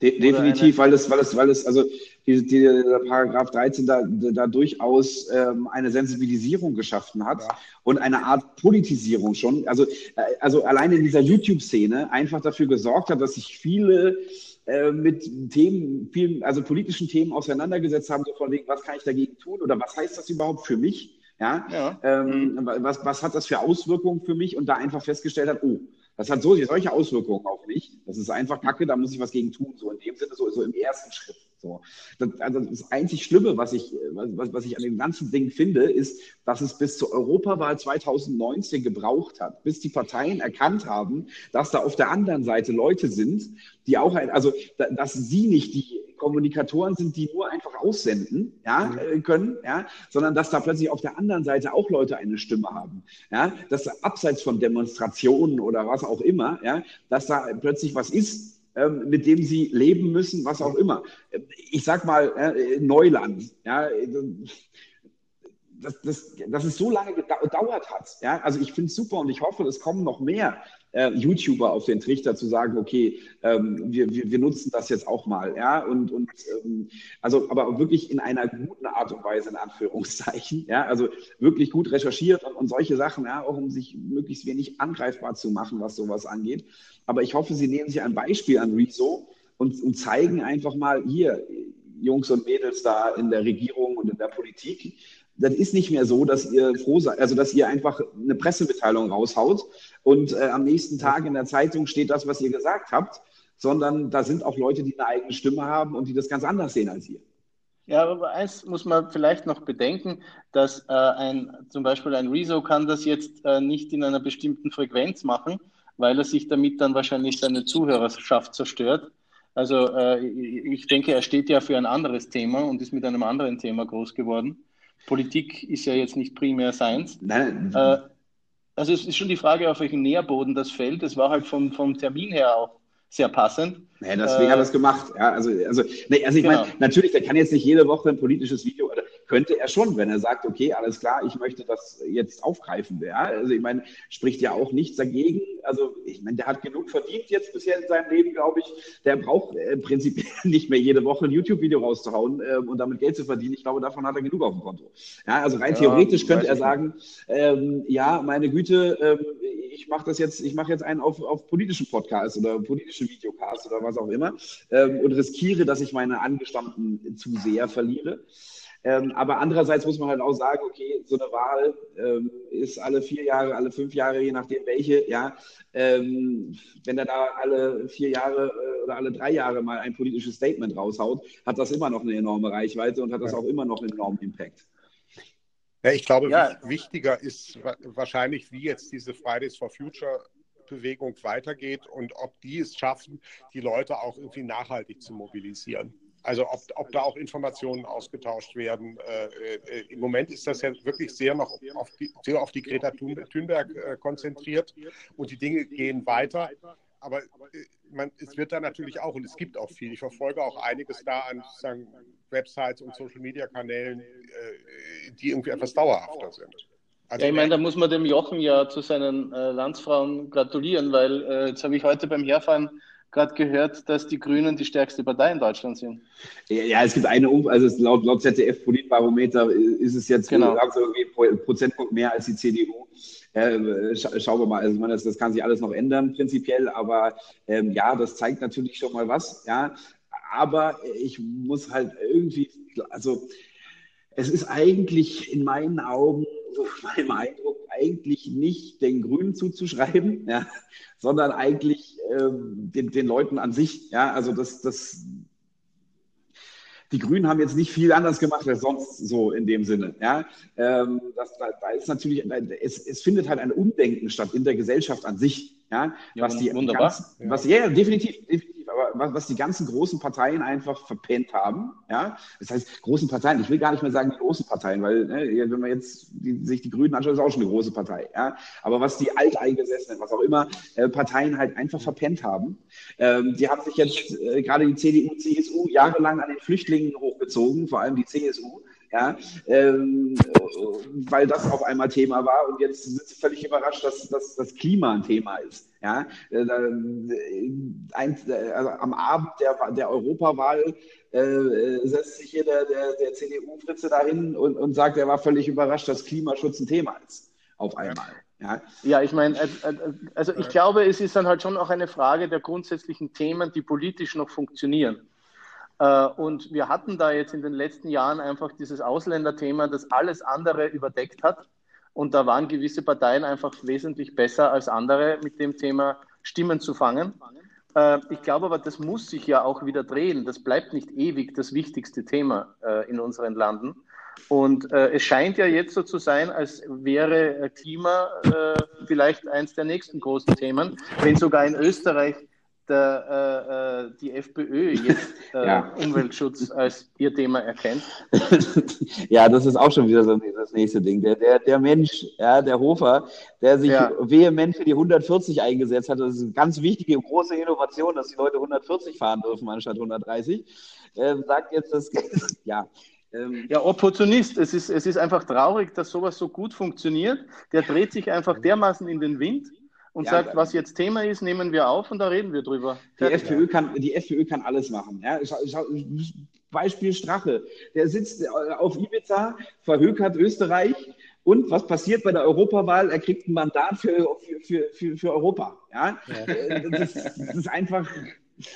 De definitiv, weil es, weil es, weil es, also die, die, der Paragraph 13 da, da durchaus ähm, eine Sensibilisierung geschaffen hat ja. und eine Art Politisierung schon. Also, äh, also alleine in dieser YouTube-Szene einfach dafür gesorgt hat, dass sich viele äh, mit Themen, vielen, also politischen Themen auseinandergesetzt haben, so von wegen, was kann ich dagegen tun oder was heißt das überhaupt für mich? Ja, ja. Ähm, mhm. was, was hat das für Auswirkungen für mich? Und da einfach festgestellt hat, oh, das hat so, solche Auswirkungen auf mich. Das ist einfach Kacke, da muss ich was gegen tun. So in dem Sinne, so, so im ersten Schritt. So. Das, also das einzig Schlimme, was ich, was, was ich an dem ganzen Ding finde, ist, dass es bis zur Europawahl 2019 gebraucht hat, bis die Parteien erkannt haben, dass da auf der anderen Seite Leute sind, die auch, also dass sie nicht die Kommunikatoren sind, die nur einfach aussenden ja, mhm. Äh, können, ja, sondern dass da plötzlich auf der anderen Seite auch Leute eine Stimme haben. Ja, dass abseits von Demonstrationen oder was auch immer, ja, dass da plötzlich was ist, ähm, mit dem sie leben müssen, was auch immer. Ich sag mal, äh, Neuland, ja, dass, dass, dass es so lange gedauert hat. Ja? Also ich finde es super und ich hoffe, es kommen noch mehr äh, YouTuber auf den Trichter zu sagen, okay, ähm, wir, wir, wir nutzen das jetzt auch mal. Ja? Und, und ähm, also aber wirklich in einer guten Art und Weise, in Anführungszeichen. Ja? Also wirklich gut recherchiert und, und solche Sachen, ja? auch um sich möglichst wenig angreifbar zu machen, was sowas angeht. Aber ich hoffe, Sie nehmen sich ein Beispiel an Rezo und, und zeigen einfach mal hier, Jungs und Mädels da in der Regierung und in der Politik, das ist nicht mehr so, dass ihr froh seid, also dass ihr einfach eine Pressemitteilung raushaut und äh, am nächsten Tag in der Zeitung steht das, was ihr gesagt habt, sondern da sind auch Leute, die eine eigene Stimme haben und die das ganz anders sehen als ihr. Ja, aber eins muss man vielleicht noch bedenken, dass äh, ein, zum Beispiel ein Rezo kann das jetzt äh, nicht in einer bestimmten Frequenz machen, weil er sich damit dann wahrscheinlich seine Zuhörerschaft zerstört. Also äh, ich denke, er steht ja für ein anderes Thema und ist mit einem anderen Thema groß geworden. Politik ist ja jetzt nicht primär seins. Nein. Äh, also es ist schon die Frage, auf welchem Nährboden das fällt. Es war halt vom, vom Termin her auch sehr passend. Ja, deswegen äh, hat er es gemacht. Ja, also, also, nee, also ich genau. meine, natürlich, der kann jetzt nicht jede Woche ein politisches Video könnte er schon, wenn er sagt, okay, alles klar, ich möchte das jetzt aufgreifen. Ja? Also ich meine, spricht ja auch nichts dagegen. Also ich meine, der hat genug verdient jetzt bisher in seinem Leben, glaube ich. Der braucht äh, prinzipiell nicht mehr jede Woche ein YouTube-Video rauszuhauen äh, und damit Geld zu verdienen. Ich glaube, davon hat er genug auf dem Konto. Ja, also rein ja, theoretisch könnte er sagen, ähm, ja, meine Güte, ähm, ich mache das jetzt, ich mache jetzt einen auf, auf politischen Podcast oder politischen Videocast oder was auch immer ähm, und riskiere, dass ich meine Angestammten zu sehr verliere. Ähm, aber andererseits muss man halt auch sagen, okay, so eine Wahl ähm, ist alle vier Jahre, alle fünf Jahre, je nachdem welche, ja. Ähm, wenn er da alle vier Jahre äh, oder alle drei Jahre mal ein politisches Statement raushaut, hat das immer noch eine enorme Reichweite und hat das auch immer noch einen enormen Impact. Ja, ich glaube, ja. wichtiger ist wahrscheinlich, wie jetzt diese Fridays for Future Bewegung weitergeht und ob die es schaffen, die Leute auch irgendwie nachhaltig zu mobilisieren. Also ob, ob da auch Informationen ausgetauscht werden. Äh, äh, Im Moment ist das ja wirklich sehr noch auf die, sehr auf die Greta Thunberg äh, konzentriert und die Dinge gehen weiter. Aber äh, man, es wird da natürlich auch, und es gibt auch viel, ich verfolge auch einiges da an sagen, Websites und Social-Media-Kanälen, äh, die irgendwie etwas dauerhafter sind. Also, ja, ich meine, da muss man dem Jochen ja zu seinen äh, Landsfrauen gratulieren, weil jetzt habe ich heute beim Herfahren gerade gehört, dass die Grünen die stärkste Partei in Deutschland sind. Ja, es gibt eine um also laut, laut ZDF-Politbarometer ist es jetzt genau. so irgendwie Prozentpunkt mehr als die CDU. Äh, scha schauen wir mal, also meine, das, das, kann sich alles noch ändern prinzipiell, aber ähm, ja, das zeigt natürlich schon mal was, ja. Aber ich muss halt irgendwie, also es ist eigentlich in meinen Augen, so meinem Eindruck, eigentlich nicht den Grünen zuzuschreiben, ja, sondern eigentlich ähm, den, den Leuten an sich. Ja, also das, das, die Grünen haben jetzt nicht viel anders gemacht als sonst so in dem Sinne. Ja, ähm, das, da, da, ist natürlich, es, es findet halt ein Umdenken statt in der Gesellschaft an sich. Ja, ja was die wunderbar. Ganz, was, ja, definitiv, definitiv aber was die ganzen großen Parteien einfach verpennt haben, ja, das heißt, großen Parteien, ich will gar nicht mehr sagen die großen Parteien, weil, ne, wenn man jetzt die, sich die Grünen anschaut, ist auch schon eine große Partei, ja, aber was die Alteingesessenen, was auch immer, äh, Parteien halt einfach verpennt haben, ähm, die haben sich jetzt äh, gerade die CDU, CSU jahrelang an den Flüchtlingen hochgezogen, vor allem die CSU, ja, ähm, weil das auf einmal Thema war und jetzt sind sie völlig überrascht, dass, dass das Klima ein Thema ist. Ja, äh, ein, also am Abend der, der Europawahl äh, setzt sich hier der, der, der CDU-Fritze dahin und, und sagt, er war völlig überrascht, dass Klimaschutz ein Thema ist. Auf einmal. Ja, ja ich meine, äh, also ich glaube, es ist dann halt schon auch eine Frage der grundsätzlichen Themen, die politisch noch funktionieren. Äh, und wir hatten da jetzt in den letzten Jahren einfach dieses Ausländerthema, das alles andere überdeckt hat. Und da waren gewisse Parteien einfach wesentlich besser als andere mit dem Thema Stimmen zu fangen. Äh, ich glaube aber, das muss sich ja auch wieder drehen. Das bleibt nicht ewig das wichtigste Thema äh, in unseren Landen. Und es scheint ja jetzt so zu sein, als wäre Klima vielleicht eins der nächsten großen Themen, wenn sogar in Österreich der, äh, äh, die FPÖ jetzt äh, ja. Umweltschutz als ihr Thema erkennt? ja, das ist auch schon wieder so das nächste Ding. Der, der, der Mensch, ja, der Hofer, der sich ja. vehement für die 140 eingesetzt hat, das ist eine ganz wichtige, große Innovation, dass die Leute 140 fahren dürfen anstatt 130, äh, sagt jetzt das, ja, ähm, ja, Opportunist. Es ist, es ist einfach traurig, dass sowas so gut funktioniert. Der dreht sich einfach dermaßen in den Wind und ja, sagt, was jetzt Thema ist, nehmen wir auf und da reden wir drüber. Die, FPÖ, kann, die FPÖ kann alles machen. Ja? Beispiel Strache. Der sitzt äh, auf Ibiza, verhökert Österreich. Und was passiert bei der Europawahl? Er kriegt ein Mandat für, für, für, für Europa. Ja? ja. Äh, das, das, ist einfach.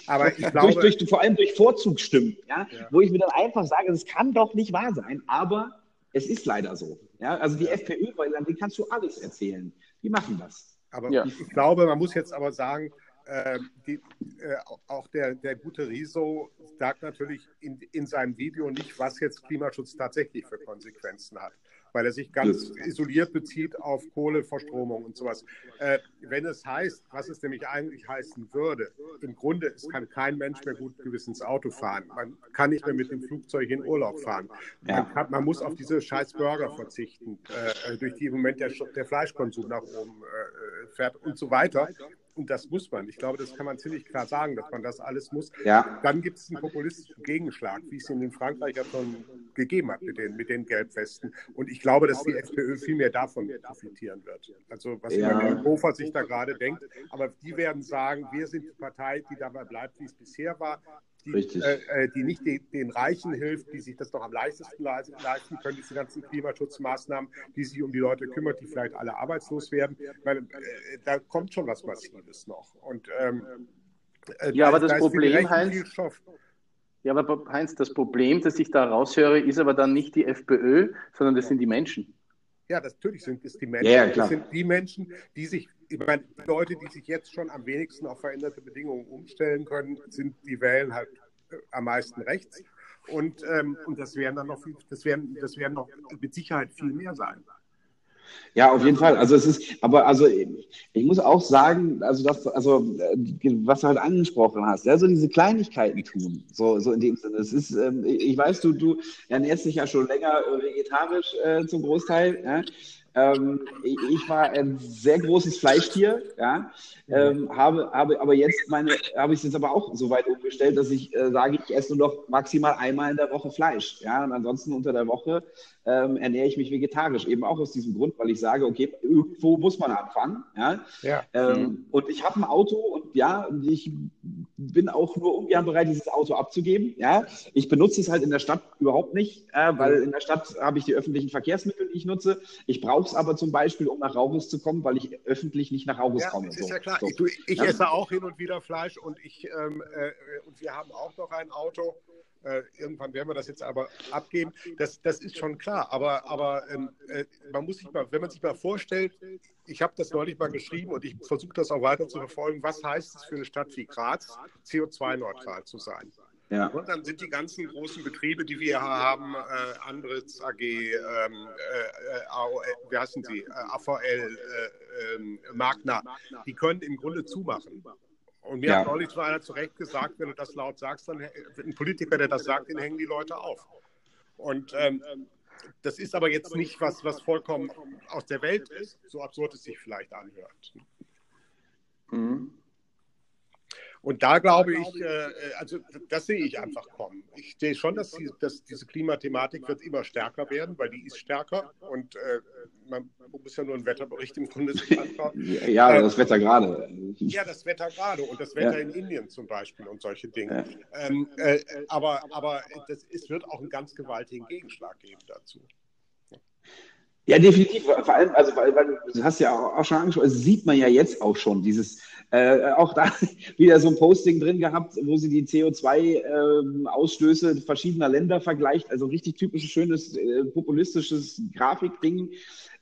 Aber ich glaube, durch, durch, vor allem durch Vorzugsstimmen, ja? ja? wo ich mir dann einfach sage, das kann doch nicht wahr sein. Aber es ist leider so. Ja? Also die FPÖ, weil an denen kannst du alles erzählen. Die machen das. Aber ja. ich, glaube, man muss jetzt aber sagen, äh, die, äh, auch der, der gute Riso sagt natürlich in, in seinem Video nicht, was jetzt Klimaschutz tatsächlich für Konsequenzen hat. Weil er sich ganz ja. isoliert bezieht auf Kohleverstromung und sowas. Äh, wenn es heißt, was es nämlich eigentlich heißen würde, im Grunde, es kann kein Mensch mehr gut gewissens Auto fahren. Man kann nicht mehr mit dem Flugzeug in Urlaub fahren. Ja. Man, kann, man, muss auf diese scheiß Burger verzichten, äh, durch die im Moment der, der Fleischkonsum nach oben äh, fährt und so weiter. Und das muss man. Ich glaube, das kann man ziemlich klar sagen, dass man das alles muss. Ja. Dann gibt es einen populistischen Gegenschlag, wie es ihn in Frankreich ja schon gegeben hat mit den, mit den Gelbwesten. Und ich glaube, dass die FPÖ viel mehr davon profitieren wird. Also was ja. Herr Hofer sich da gerade denkt. Aber die werden sagen, wir sind die Partei, die dabei bleibt, wie es bisher war die, äh, äh, die nicht den, den, Reichen hilft, die sich das noch am leichtesten leisten können, diese ganzen Klimaschutzmaßnahmen, die sich um die Leute kümmert, die vielleicht alle arbeitslos werden. Weil, äh, da kommt schon was Massives noch. Und, ähm, äh, ja, aber das Problem, Heinz, ja, aber Heinz, das Problem, das ich da raushöre, ist aber dann nicht die FPÖ, sondern das sind die Menschen. Ja, das, natürlich sind es die Menschen. Ja, das sind die Menschen, die sich, ich meine, die Leute, die sich jetzt schon am wenigsten auf veränderte Bedingungen umstellen können, sind, die wählen halt äh, am meisten rechts. Und, ähm, und das werden dann noch viel, das werden, das werden noch mit Sicherheit viel mehr sein. Ja, auf jeden Fall. Also es ist, aber also ich muss auch sagen, also das, also was du halt angesprochen hast, ja, so diese Kleinigkeiten tun, so, so in dem Sinne. Es ist, ähm, ich weiß, du, du ernährst dich ja schon länger äh, vegetarisch äh, zum Großteil, ja. Ähm, ich war ein sehr großes Fleischtier, ja, ähm, habe, habe aber jetzt meine, habe ich es jetzt aber auch so weit umgestellt, dass ich äh, sage, ich esse nur noch maximal einmal in der Woche Fleisch, ja, und ansonsten unter der Woche ähm, ernähre ich mich vegetarisch, eben auch aus diesem Grund, weil ich sage, okay, irgendwo muss man anfangen, ja, ja. Ähm, mhm. und ich habe ein Auto und ja, ich bin auch nur ungern bereit, dieses Auto abzugeben, ja, ich benutze es halt in der Stadt überhaupt nicht, äh, weil in der Stadt habe ich die öffentlichen Verkehrsmittel, die ich nutze, ich brauche es aber zum Beispiel, um nach Rauches zu kommen, weil ich öffentlich nicht nach Rauches ja, komme. Ist so. ja klar, so. ich, ich ja. esse auch hin und wieder Fleisch und ich ähm, äh, und wir haben auch noch ein Auto äh, irgendwann werden wir das jetzt aber abgeben. Das, das ist schon klar. Aber, aber ähm, äh, man muss sich mal, wenn man sich mal vorstellt, ich habe das neulich mal geschrieben und ich versuche das auch weiter zu verfolgen, was heißt es für eine Stadt wie Graz, CO2-neutral zu sein? Ja. Und dann sind die ganzen großen Betriebe, die wir haben, äh, Andritz AG, ähm, äh, AOL, wie heißen sie, äh, AVL, äh, ähm, Magna, die können im Grunde zumachen. Und mir ja. hat neulich mal einer zu Recht gesagt, wenn du das laut sagst, dann ein Politiker, der das sagt, den hängen die Leute auf. Und ähm, das ist aber jetzt nicht was, was vollkommen aus der Welt ist, so absurd es sich vielleicht anhört. Mhm. Und da glaube ich, äh, also das sehe ich einfach kommen. Ich sehe schon, dass, die, dass, diese Klimathematik wird immer stärker werden, weil die ist stärker und äh, man muss ja nur einen Wetterbericht im Grunde sich anschauen. Ja, äh, das Wetter gerade. Ja, das Wetter gerade und das Wetter ja. in Indien zum Beispiel und solche Dinge. Ja. Ähm, äh, aber aber das, es wird auch einen ganz gewaltigen Gegenschlag geben dazu. Ja, definitiv. Vor allem, also, weil, weil du hast ja auch schon angesprochen, also sieht man ja jetzt auch schon, dieses, äh, auch da wieder so ein Posting drin gehabt, wo sie die CO2-Ausstöße ähm, verschiedener Länder vergleicht. Also richtig typisches, schönes, äh, populistisches Grafikding.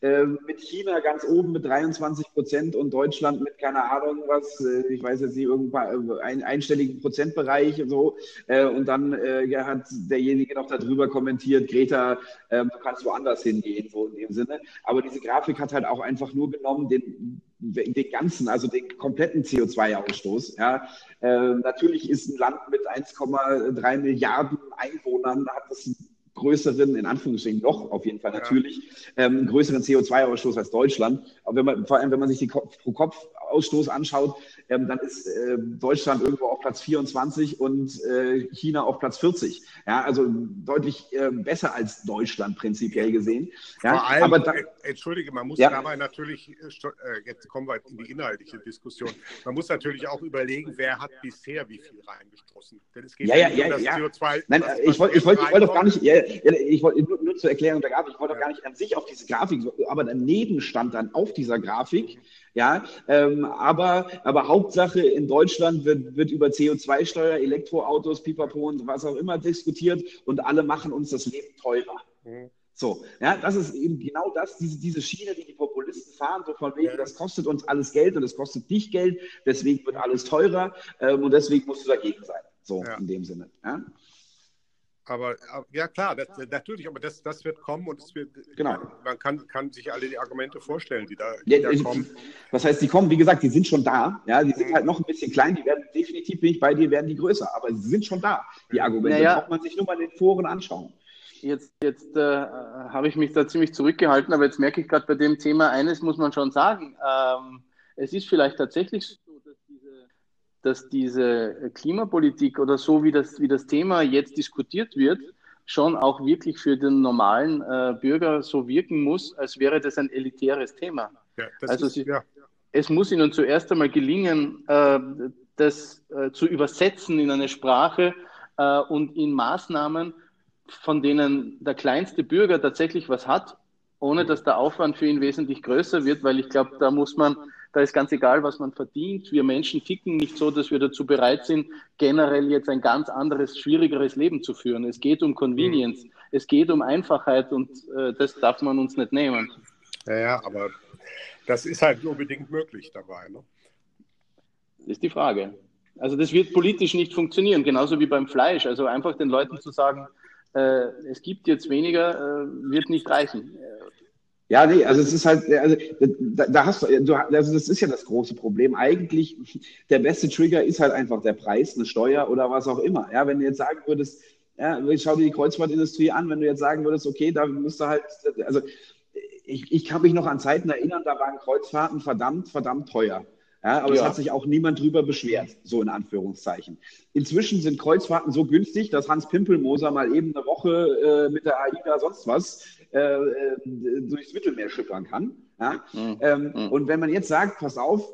Ähm, mit China ganz oben mit 23 Prozent und Deutschland mit keine Ahnung was, äh, ich weiß jetzt nicht, irgendwann äh, ein, einstelligen Prozentbereich und so. Äh, und dann äh, hat derjenige noch darüber kommentiert, Greta, ähm, du kannst woanders hingehen, so in dem Sinne. Aber diese Grafik hat halt auch einfach nur genommen, den, den ganzen, also den kompletten CO2-Ausstoß. Ja. Äh, natürlich ist ein Land mit 1,3 Milliarden Einwohnern, hat das größeren, in Anführungsstrichen noch auf jeden Fall natürlich, ja. ähm, größeren CO2-Ausstoß als Deutschland. Aber wenn man, vor allem, wenn man sich die Pro-Kopf-Ausstoß anschaut, ähm, dann ist äh, Deutschland irgendwo auf Platz 24 und äh, China auf Platz 40. Ja, also deutlich äh, besser als Deutschland prinzipiell gesehen. Ja, Vor allem, aber da, äh, entschuldige, man muss ja. dabei natürlich, äh, äh, jetzt kommen wir in die inhaltliche Diskussion, man muss natürlich auch überlegen, wer hat bisher wie viel reingestoßen. Denn es geht ja, ja, ja, um das ja. CO2. Nein, ich wollte wollt, wollt doch gar nicht, ja, ich wollte nur, nur zur Erklärung der Grafik, ich wollte doch gar nicht an sich auf diese Grafik, aber daneben stand dann auf dieser Grafik, ja, ähm, aber, aber Hauptsache in Deutschland wird, wird über CO2-Steuer, Elektroautos, Pipapo und was auch immer diskutiert und alle machen uns das Leben teurer. Mhm. So, ja, das ist eben genau das, diese, diese Schiene, die die Populisten fahren, so von wegen, das kostet uns alles Geld und es kostet dich Geld, deswegen wird alles teurer ähm, und deswegen musst du dagegen sein. So, ja. in dem Sinne. Ja? Aber ja klar, das, natürlich, aber das, das wird kommen und es wird, genau. man kann, kann sich alle die Argumente vorstellen, die da, die ja, da kommen. Was heißt, die kommen, wie gesagt, die sind schon da. Ja, die sind halt noch ein bisschen klein, die werden definitiv bin ich bei dir, werden die größer, aber sie sind schon da, die Argumente. Naja, braucht man sich nur mal in den Foren anschauen. Jetzt, jetzt äh, habe ich mich da ziemlich zurückgehalten, aber jetzt merke ich gerade bei dem Thema, eines muss man schon sagen. Ähm, es ist vielleicht tatsächlich so, dass diese Klimapolitik oder so wie das, wie das Thema jetzt diskutiert wird, schon auch wirklich für den normalen äh, Bürger so wirken muss, als wäre das ein elitäres Thema. Ja, also ist, sie, ja. es muss ihnen zuerst einmal gelingen, äh, das äh, zu übersetzen in eine Sprache äh, und in Maßnahmen, von denen der kleinste Bürger tatsächlich was hat, ohne dass der Aufwand für ihn wesentlich größer wird, weil ich glaube, da muss man da ist ganz egal, was man verdient. Wir Menschen ticken nicht so, dass wir dazu bereit sind, generell jetzt ein ganz anderes, schwierigeres Leben zu führen. Es geht um Convenience, mhm. es geht um Einfachheit und äh, das darf man uns nicht nehmen. Ja, ja, aber das ist halt nur bedingt möglich dabei. Ne? Das ist die Frage. Also das wird politisch nicht funktionieren, genauso wie beim Fleisch. Also einfach den Leuten zu sagen, äh, es gibt jetzt weniger, äh, wird nicht reichen. Ja, nee, also es ist halt, also da, da hast du, du, also das ist ja das große Problem. Eigentlich, der beste Trigger ist halt einfach der Preis, eine Steuer oder was auch immer. Ja, wenn du jetzt sagen würdest, ja, schau dir die Kreuzfahrtindustrie an, wenn du jetzt sagen würdest, okay, da müsste halt, also ich, ich kann mich noch an Zeiten erinnern, da waren Kreuzfahrten verdammt, verdammt teuer. Ja, aber ja. es hat sich auch niemand drüber beschwert, so in Anführungszeichen. Inzwischen sind Kreuzfahrten so günstig, dass Hans Pimpelmoser mal eben eine Woche äh, mit der AIDA sonst was äh, äh, durchs Mittelmeer schippern kann. Ja? Mhm. Ähm, mhm. Und wenn man jetzt sagt, pass auf,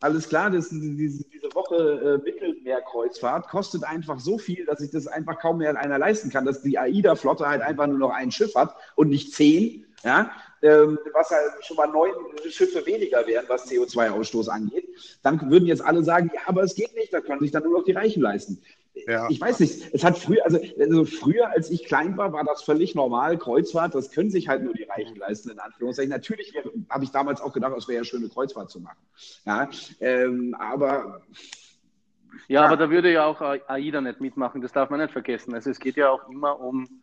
alles klar, das, diese, diese Woche äh, Mittelmeerkreuzfahrt kostet einfach so viel, dass sich das einfach kaum mehr einer leisten kann, dass die AIDA-Flotte halt einfach nur noch ein Schiff hat und nicht zehn, ja, ähm, was halt schon mal neun Schiffe weniger wären, was CO2-Ausstoß angeht. Dann würden jetzt alle sagen, ja, aber es geht nicht, da können sich dann nur noch die Reichen leisten. Ja. Ich weiß nicht, es hat früher, also, also, früher, als ich klein war, war das völlig normal. Kreuzfahrt, das können sich halt nur die Reichen leisten, in Anführungszeichen. Natürlich habe ich damals auch gedacht, es wäre ja schön, eine Kreuzfahrt zu machen. Ja, ähm, aber. Ja, ja, aber da würde ja auch AIDA nicht mitmachen, das darf man nicht vergessen. Also es geht ja auch immer um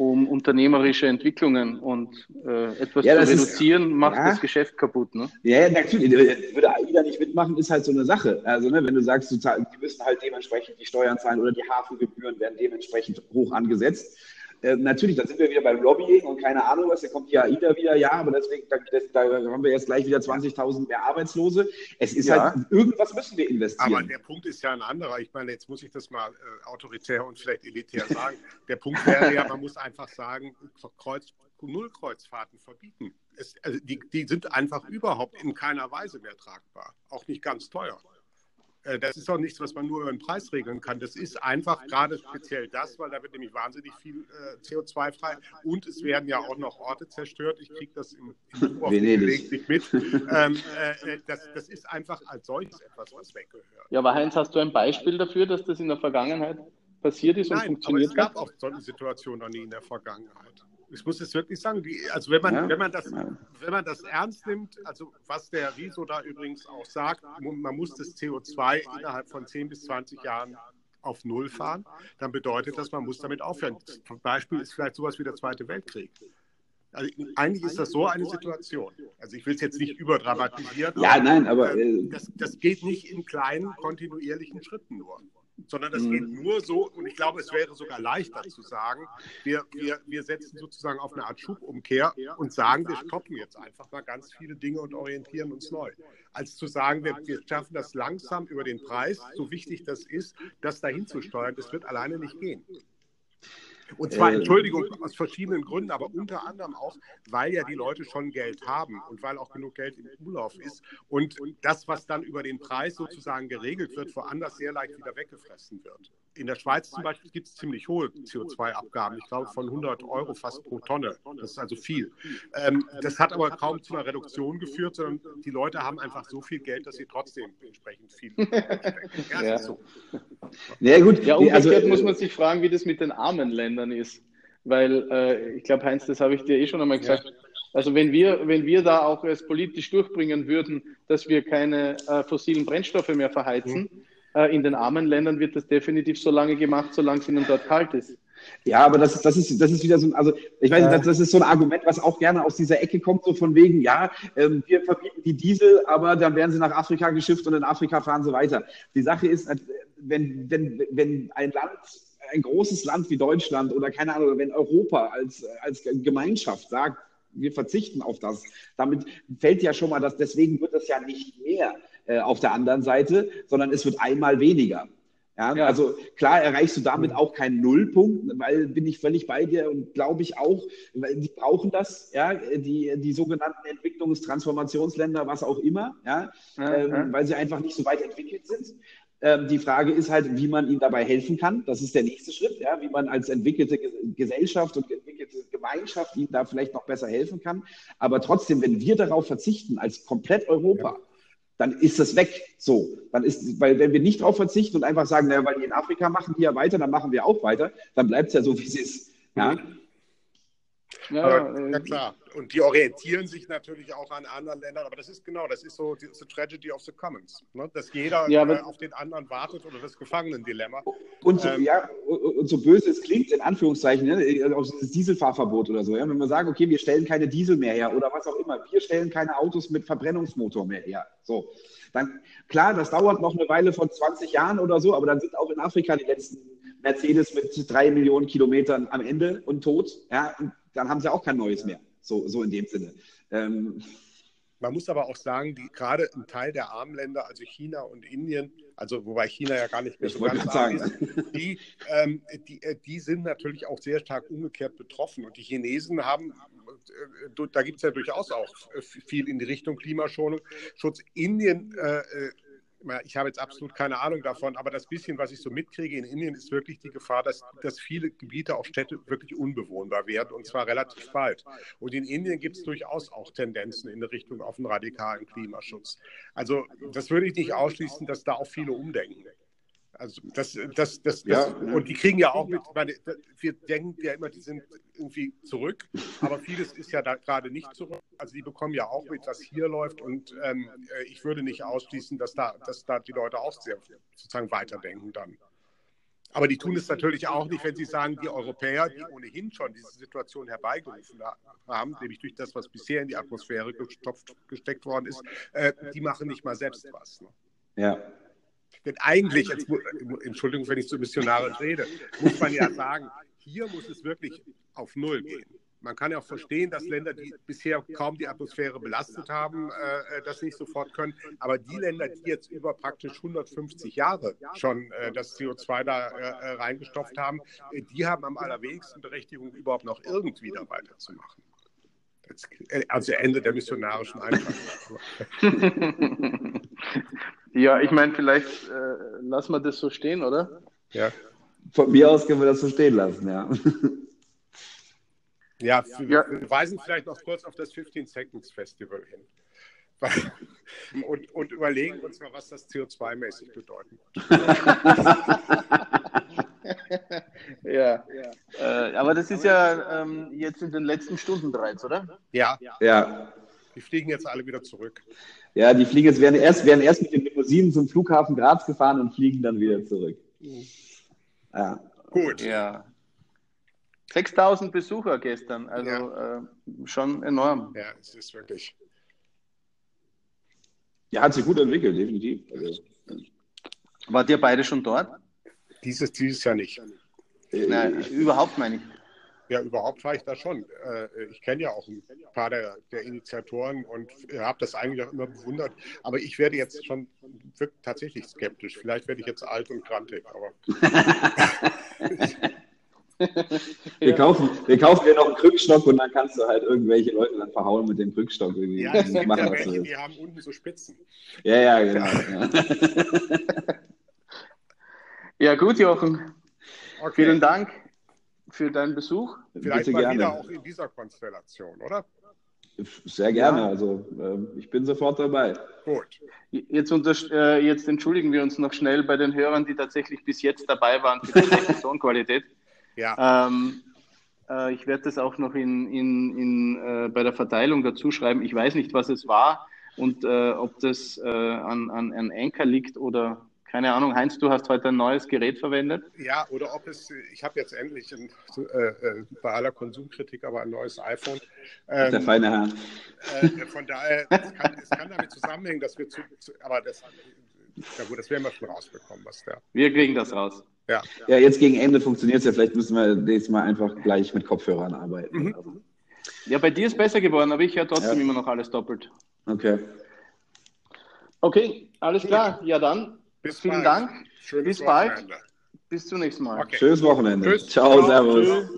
um unternehmerische Entwicklungen und äh, etwas ja, zu reduzieren, ist, macht ja. das Geschäft kaputt. Ne? Ja, natürlich. Würde AIDA nicht mitmachen, ist halt so eine Sache. Also, ne, wenn du sagst, du zahl, die müssen halt dementsprechend die Steuern zahlen oder die Hafengebühren werden dementsprechend hoch angesetzt, äh, natürlich, da sind wir wieder beim Lobbying und keine Ahnung was, da kommt die AIDA wieder, ja, aber deswegen, da, da haben wir jetzt gleich wieder 20.000 mehr Arbeitslose. Es ist ja. halt, irgendwas müssen wir investieren. Aber der Punkt ist ja ein anderer. Ich meine, jetzt muss ich das mal äh, autoritär und vielleicht elitär sagen. der Punkt wäre ja, man muss einfach sagen, Kreuz, Nullkreuzfahrten verbieten. Es, also die, die sind einfach überhaupt in keiner Weise mehr tragbar. Auch nicht ganz teuer. Äh, das ist auch nichts, was man nur über den Preis regeln kann. Das ist einfach gerade speziell das, weil da wird nämlich wahnsinnig viel äh, CO2 frei und es werden ja auch noch Orte zerstört. Ich kriege das im, im Buch nicht mit. ähm, äh, äh, das, das, ist einfach als solches etwas, was weggehört. Ja, aber Heinz, hast du ein Beispiel dafür, dass das in der Vergangenheit passiert ist und Nein, funktioniert aber es gab hat? auch solche Situationen noch nie in der Vergangenheit ich muss es wirklich sagen, die, also wenn man, ja. wenn, man das, wenn man das ernst nimmt, also was der Riso da übrigens auch sagt, man muss das CO2 innerhalb von 10 bis 20 Jahren auf Null fahren, dann bedeutet das, man muss damit aufhören. Zum Beispiel ist vielleicht sowas wie der Zweite Weltkrieg. Also eigentlich ist das so eine Situation. Also ich will es jetzt nicht überdramatisieren. Ja, nein, aber äh, das, das geht nicht in kleinen, kontinuierlichen Schritten nur sondern das geht mhm. nur so, und ich glaube, es wäre sogar leichter zu sagen, wir, wir, wir setzen sozusagen auf eine Art Schubumkehr und sagen, wir stoppen jetzt einfach mal ganz viele Dinge und orientieren uns neu. Als zu sagen, wir, wir schaffen das langsam über den Preis, so wichtig das ist, das dahin zu steuern, das wird alleine nicht gehen. Und zwar, äh, Entschuldigung, aus verschiedenen Gründen, aber unter anderem auch, weil ja die Leute schon Geld haben und weil auch genug Geld im Umlauf ist und das, was dann über den Preis sozusagen geregelt wird, woanders sehr leicht wieder weggefressen wird. In der Schweiz zum Beispiel gibt es ziemlich hohe CO2-Abgaben, ich glaube von 100 Euro fast pro Tonne. Das ist also viel. Ähm, das hat aber kaum zu einer Reduktion geführt, sondern die Leute haben einfach so viel Geld, dass sie trotzdem entsprechend viel ja, ja. So. ja, gut. Ja, umgekehrt also, muss man sich fragen, wie das mit den armen Ländern ist. Weil äh, ich glaube, Heinz, das habe ich dir eh schon einmal gesagt. Ja. Also wenn wir, wenn wir da auch es politisch durchbringen würden, dass wir keine äh, fossilen Brennstoffe mehr verheizen, mhm äh, in den armen Ländern wird das definitiv so lange gemacht, solange es ihnen dort kalt ist. Ja, aber das, das, ist, das ist wieder so ein, also ich weiß nicht, das, das ist so ein Argument, was auch gerne aus dieser Ecke kommt, so von wegen, ja, ähm, wir verbieten die Diesel, aber dann werden sie nach Afrika geschifft und in Afrika fahren sie weiter. Die Sache ist, äh, wenn, wenn, wenn ein Land, ein großes Land wie Deutschland oder keine Ahnung, wenn Europa als, als Gemeinschaft sagt, wir verzichten auf das, damit fällt ja schon mal das, deswegen wird es ja nicht mehr äh, auf der anderen Seite, sondern es wird einmal weniger. Ja, ja, Also klar erreichst du damit auch keinen Nullpunkt, weil bin ich völlig bei dir und glaube ich auch, weil die brauchen das, ja, die, die sogenannten Entwicklungs-, Transformationsländer, was auch immer, ja, ja, ähm, weil sie einfach nicht so weit entwickelt sind. Ähm, die Frage ist halt, wie man ihnen dabei helfen kann. Das ist der nächste Schritt, ja, wie man als entwickelte Gesellschaft und entwickelte Gemeinschaft ihnen da vielleicht noch besser helfen kann. Aber trotzdem, wenn wir darauf verzichten, als komplett Europa, dann ist das weg. So, dann ist, weil wenn wir nicht darauf verzichten und einfach sagen, naja, weil die in Afrika machen die ja weiter, dann machen wir auch weiter, dann bleibt es ja so, wie es ist. Ja? Ja, aber, ja, klar. Und die orientieren sich natürlich auch an anderen Ländern. Aber das ist genau, das ist so die, the tragedy of the commons. Ne? Dass jeder ja, äh, auf den anderen wartet oder das Gefangenendilemma. Und so, ähm, ja, und so böse es klingt, in Anführungszeichen, ne? auch dieses Dieselfahrverbot oder so. Ja? Wenn wir sagen, okay, wir stellen keine Diesel mehr her oder was auch immer, wir stellen keine Autos mit Verbrennungsmotor mehr her. So. Dann, klar, das dauert noch eine Weile von 20 Jahren oder so, aber dann sind auch in Afrika die letzten Mercedes mit drei Millionen Kilometern am Ende und tot. Ja, und dann haben sie auch kein neues mehr. So, so in dem Sinne. Ähm, man muss aber auch sagen, die, gerade ein Teil der armen Länder, also China und Indien, also wobei China ja gar nicht mehr so ganz arm ist, die, ähm, die, äh, die sind natürlich auch sehr stark umgekehrt betroffen. Und die Chinesen haben, äh, da gibt es ja durchaus auch viel in die Richtung Klimaschonung. Schutz Indien äh, ich habe jetzt absolut keine Ahnung davon, aber das bisschen, was ich so mitkriege in Indien, ist wirklich die Gefahr, dass, dass viele Gebiete, auch Städte, wirklich unbewohnbar werden und zwar relativ bald. Und in Indien gibt es durchaus auch Tendenzen in Richtung auf einen radikalen Klimaschutz. Also das würde ich nicht ausschließen, dass da auch viele umdenken. Also das, das, das, das ja, und die kriegen ja auch mit, meine, wir denken ja immer, die sind irgendwie zurück, aber vieles ist ja da gerade nicht zurück. Also die bekommen ja auch mit, was hier läuft und ähm, äh, ich würde nicht ausschließen, dass da, dass da die Leute auch sehr sozusagen weiterdenken dann. Aber die tun es natürlich auch nicht, wenn sie sagen, die Europäer, die ohnehin schon diese Situation herbeigerufen haben, nämlich durch das, was bisher in die Atmosphäre gestopft, gesteckt worden ist, äh, die machen nicht mal selbst was. Ne? Ja. Denn eigentlich, jetzt, Entschuldigung, wenn ich so missionarisch rede, muss man ja sagen, hier muss es wirklich auf Null gehen. Man kann ja auch verstehen, dass Länder, die bisher kaum die Atmosphäre belastet haben, äh, äh das nicht sofort können. Aber die Länder, die jetzt über praktisch 150 Jahre schon äh, das CO2 da äh, äh, reingestopft haben, äh, die haben am allerwenigsten Berechtigung, überhaupt noch irgendwie da weiterzumachen. Also Ende der missionarischen Eintracht. Ja, ich meine, vielleicht äh, lassen wir das so stehen, oder? Ja. Von mir aus können wir das so stehen lassen, ja. Ja, wir, ja. weisen vielleicht noch kurz auf das 15 Seconds Festival hin. Und, und überlegen uns mal, was das CO2-mäßig bedeuten ja, ja. Äh, aber das ist ja ähm, jetzt in den letzten Stunden bereits, oder? Ja. Ja. Die fliegen jetzt alle wieder zurück. Ja, die fliegen jetzt, werden erst, werden erst mit den Limousinen zum Flughafen Graz gefahren und fliegen dann wieder zurück. Ja. Gut. Ja. 6000 Besucher gestern, also ja. äh, schon enorm. Ja, es ist wirklich. Ja, hat sich gut entwickelt, definitiv. Also, Wart ihr beide schon dort? Dieses, dieses Jahr nicht. Nein, überhaupt meine ich. Ja, überhaupt war ich da schon. Äh, ich kenne ja auch ein paar der, der Initiatoren und habe das eigentlich auch immer bewundert. Aber ich werde jetzt schon tatsächlich skeptisch. Vielleicht werde ich jetzt alt und grantig, aber. wir, kaufen, wir kaufen dir noch einen Krückstock und dann kannst du halt irgendwelche Leute dann verhauen mit dem Krückstock. Irgendwie. Ja, es gibt machen, ja welche, die haben unten so Spitzen. Ja, ja, genau. Ja, ja gut, Jochen. Okay. Vielen Dank für deinen Besuch. Vielleicht Bitte mal gerne. wieder auch in dieser Konstellation, oder? Sehr gerne. Ja. Also äh, ich bin sofort dabei. Gut. Jetzt, äh, jetzt, entschuldigen wir uns noch schnell bei den Hörern, die tatsächlich bis jetzt dabei waren für die Tonqualität. Ja. Ähm, äh, ich werde das auch noch in, in, in, äh, bei der Verteilung dazu schreiben. Ich weiß nicht, was es war und äh, ob das äh, an, an, an Anchor liegt oder keine Ahnung, Heinz, du hast heute ein neues Gerät verwendet. Ja, oder ob es, ich habe jetzt endlich ein, äh, äh, bei aller Konsumkritik aber ein neues iPhone. Ähm, Der feine Herr. Äh, von daher, es kann, es kann, damit zusammenhängen, dass wir zu, zu aber das, ja gut, das werden wir schon rausbekommen, was der. Wir kriegen das raus. Ja, ja jetzt gegen Ende funktioniert es ja. Vielleicht müssen wir nächstes Mal einfach gleich mit Kopfhörern arbeiten. Mhm. Ja, bei dir ist besser geworden, aber ich höre trotzdem ja. immer noch alles doppelt. Okay. Okay, alles klar. Ja, dann. Bis vielen bald. Dank. Schönes Bis Wochenende. bald. Bis zum nächsten Mal. Okay. Schönes Wochenende. Tschüss. Ciao, Ciao servus. Tschüss.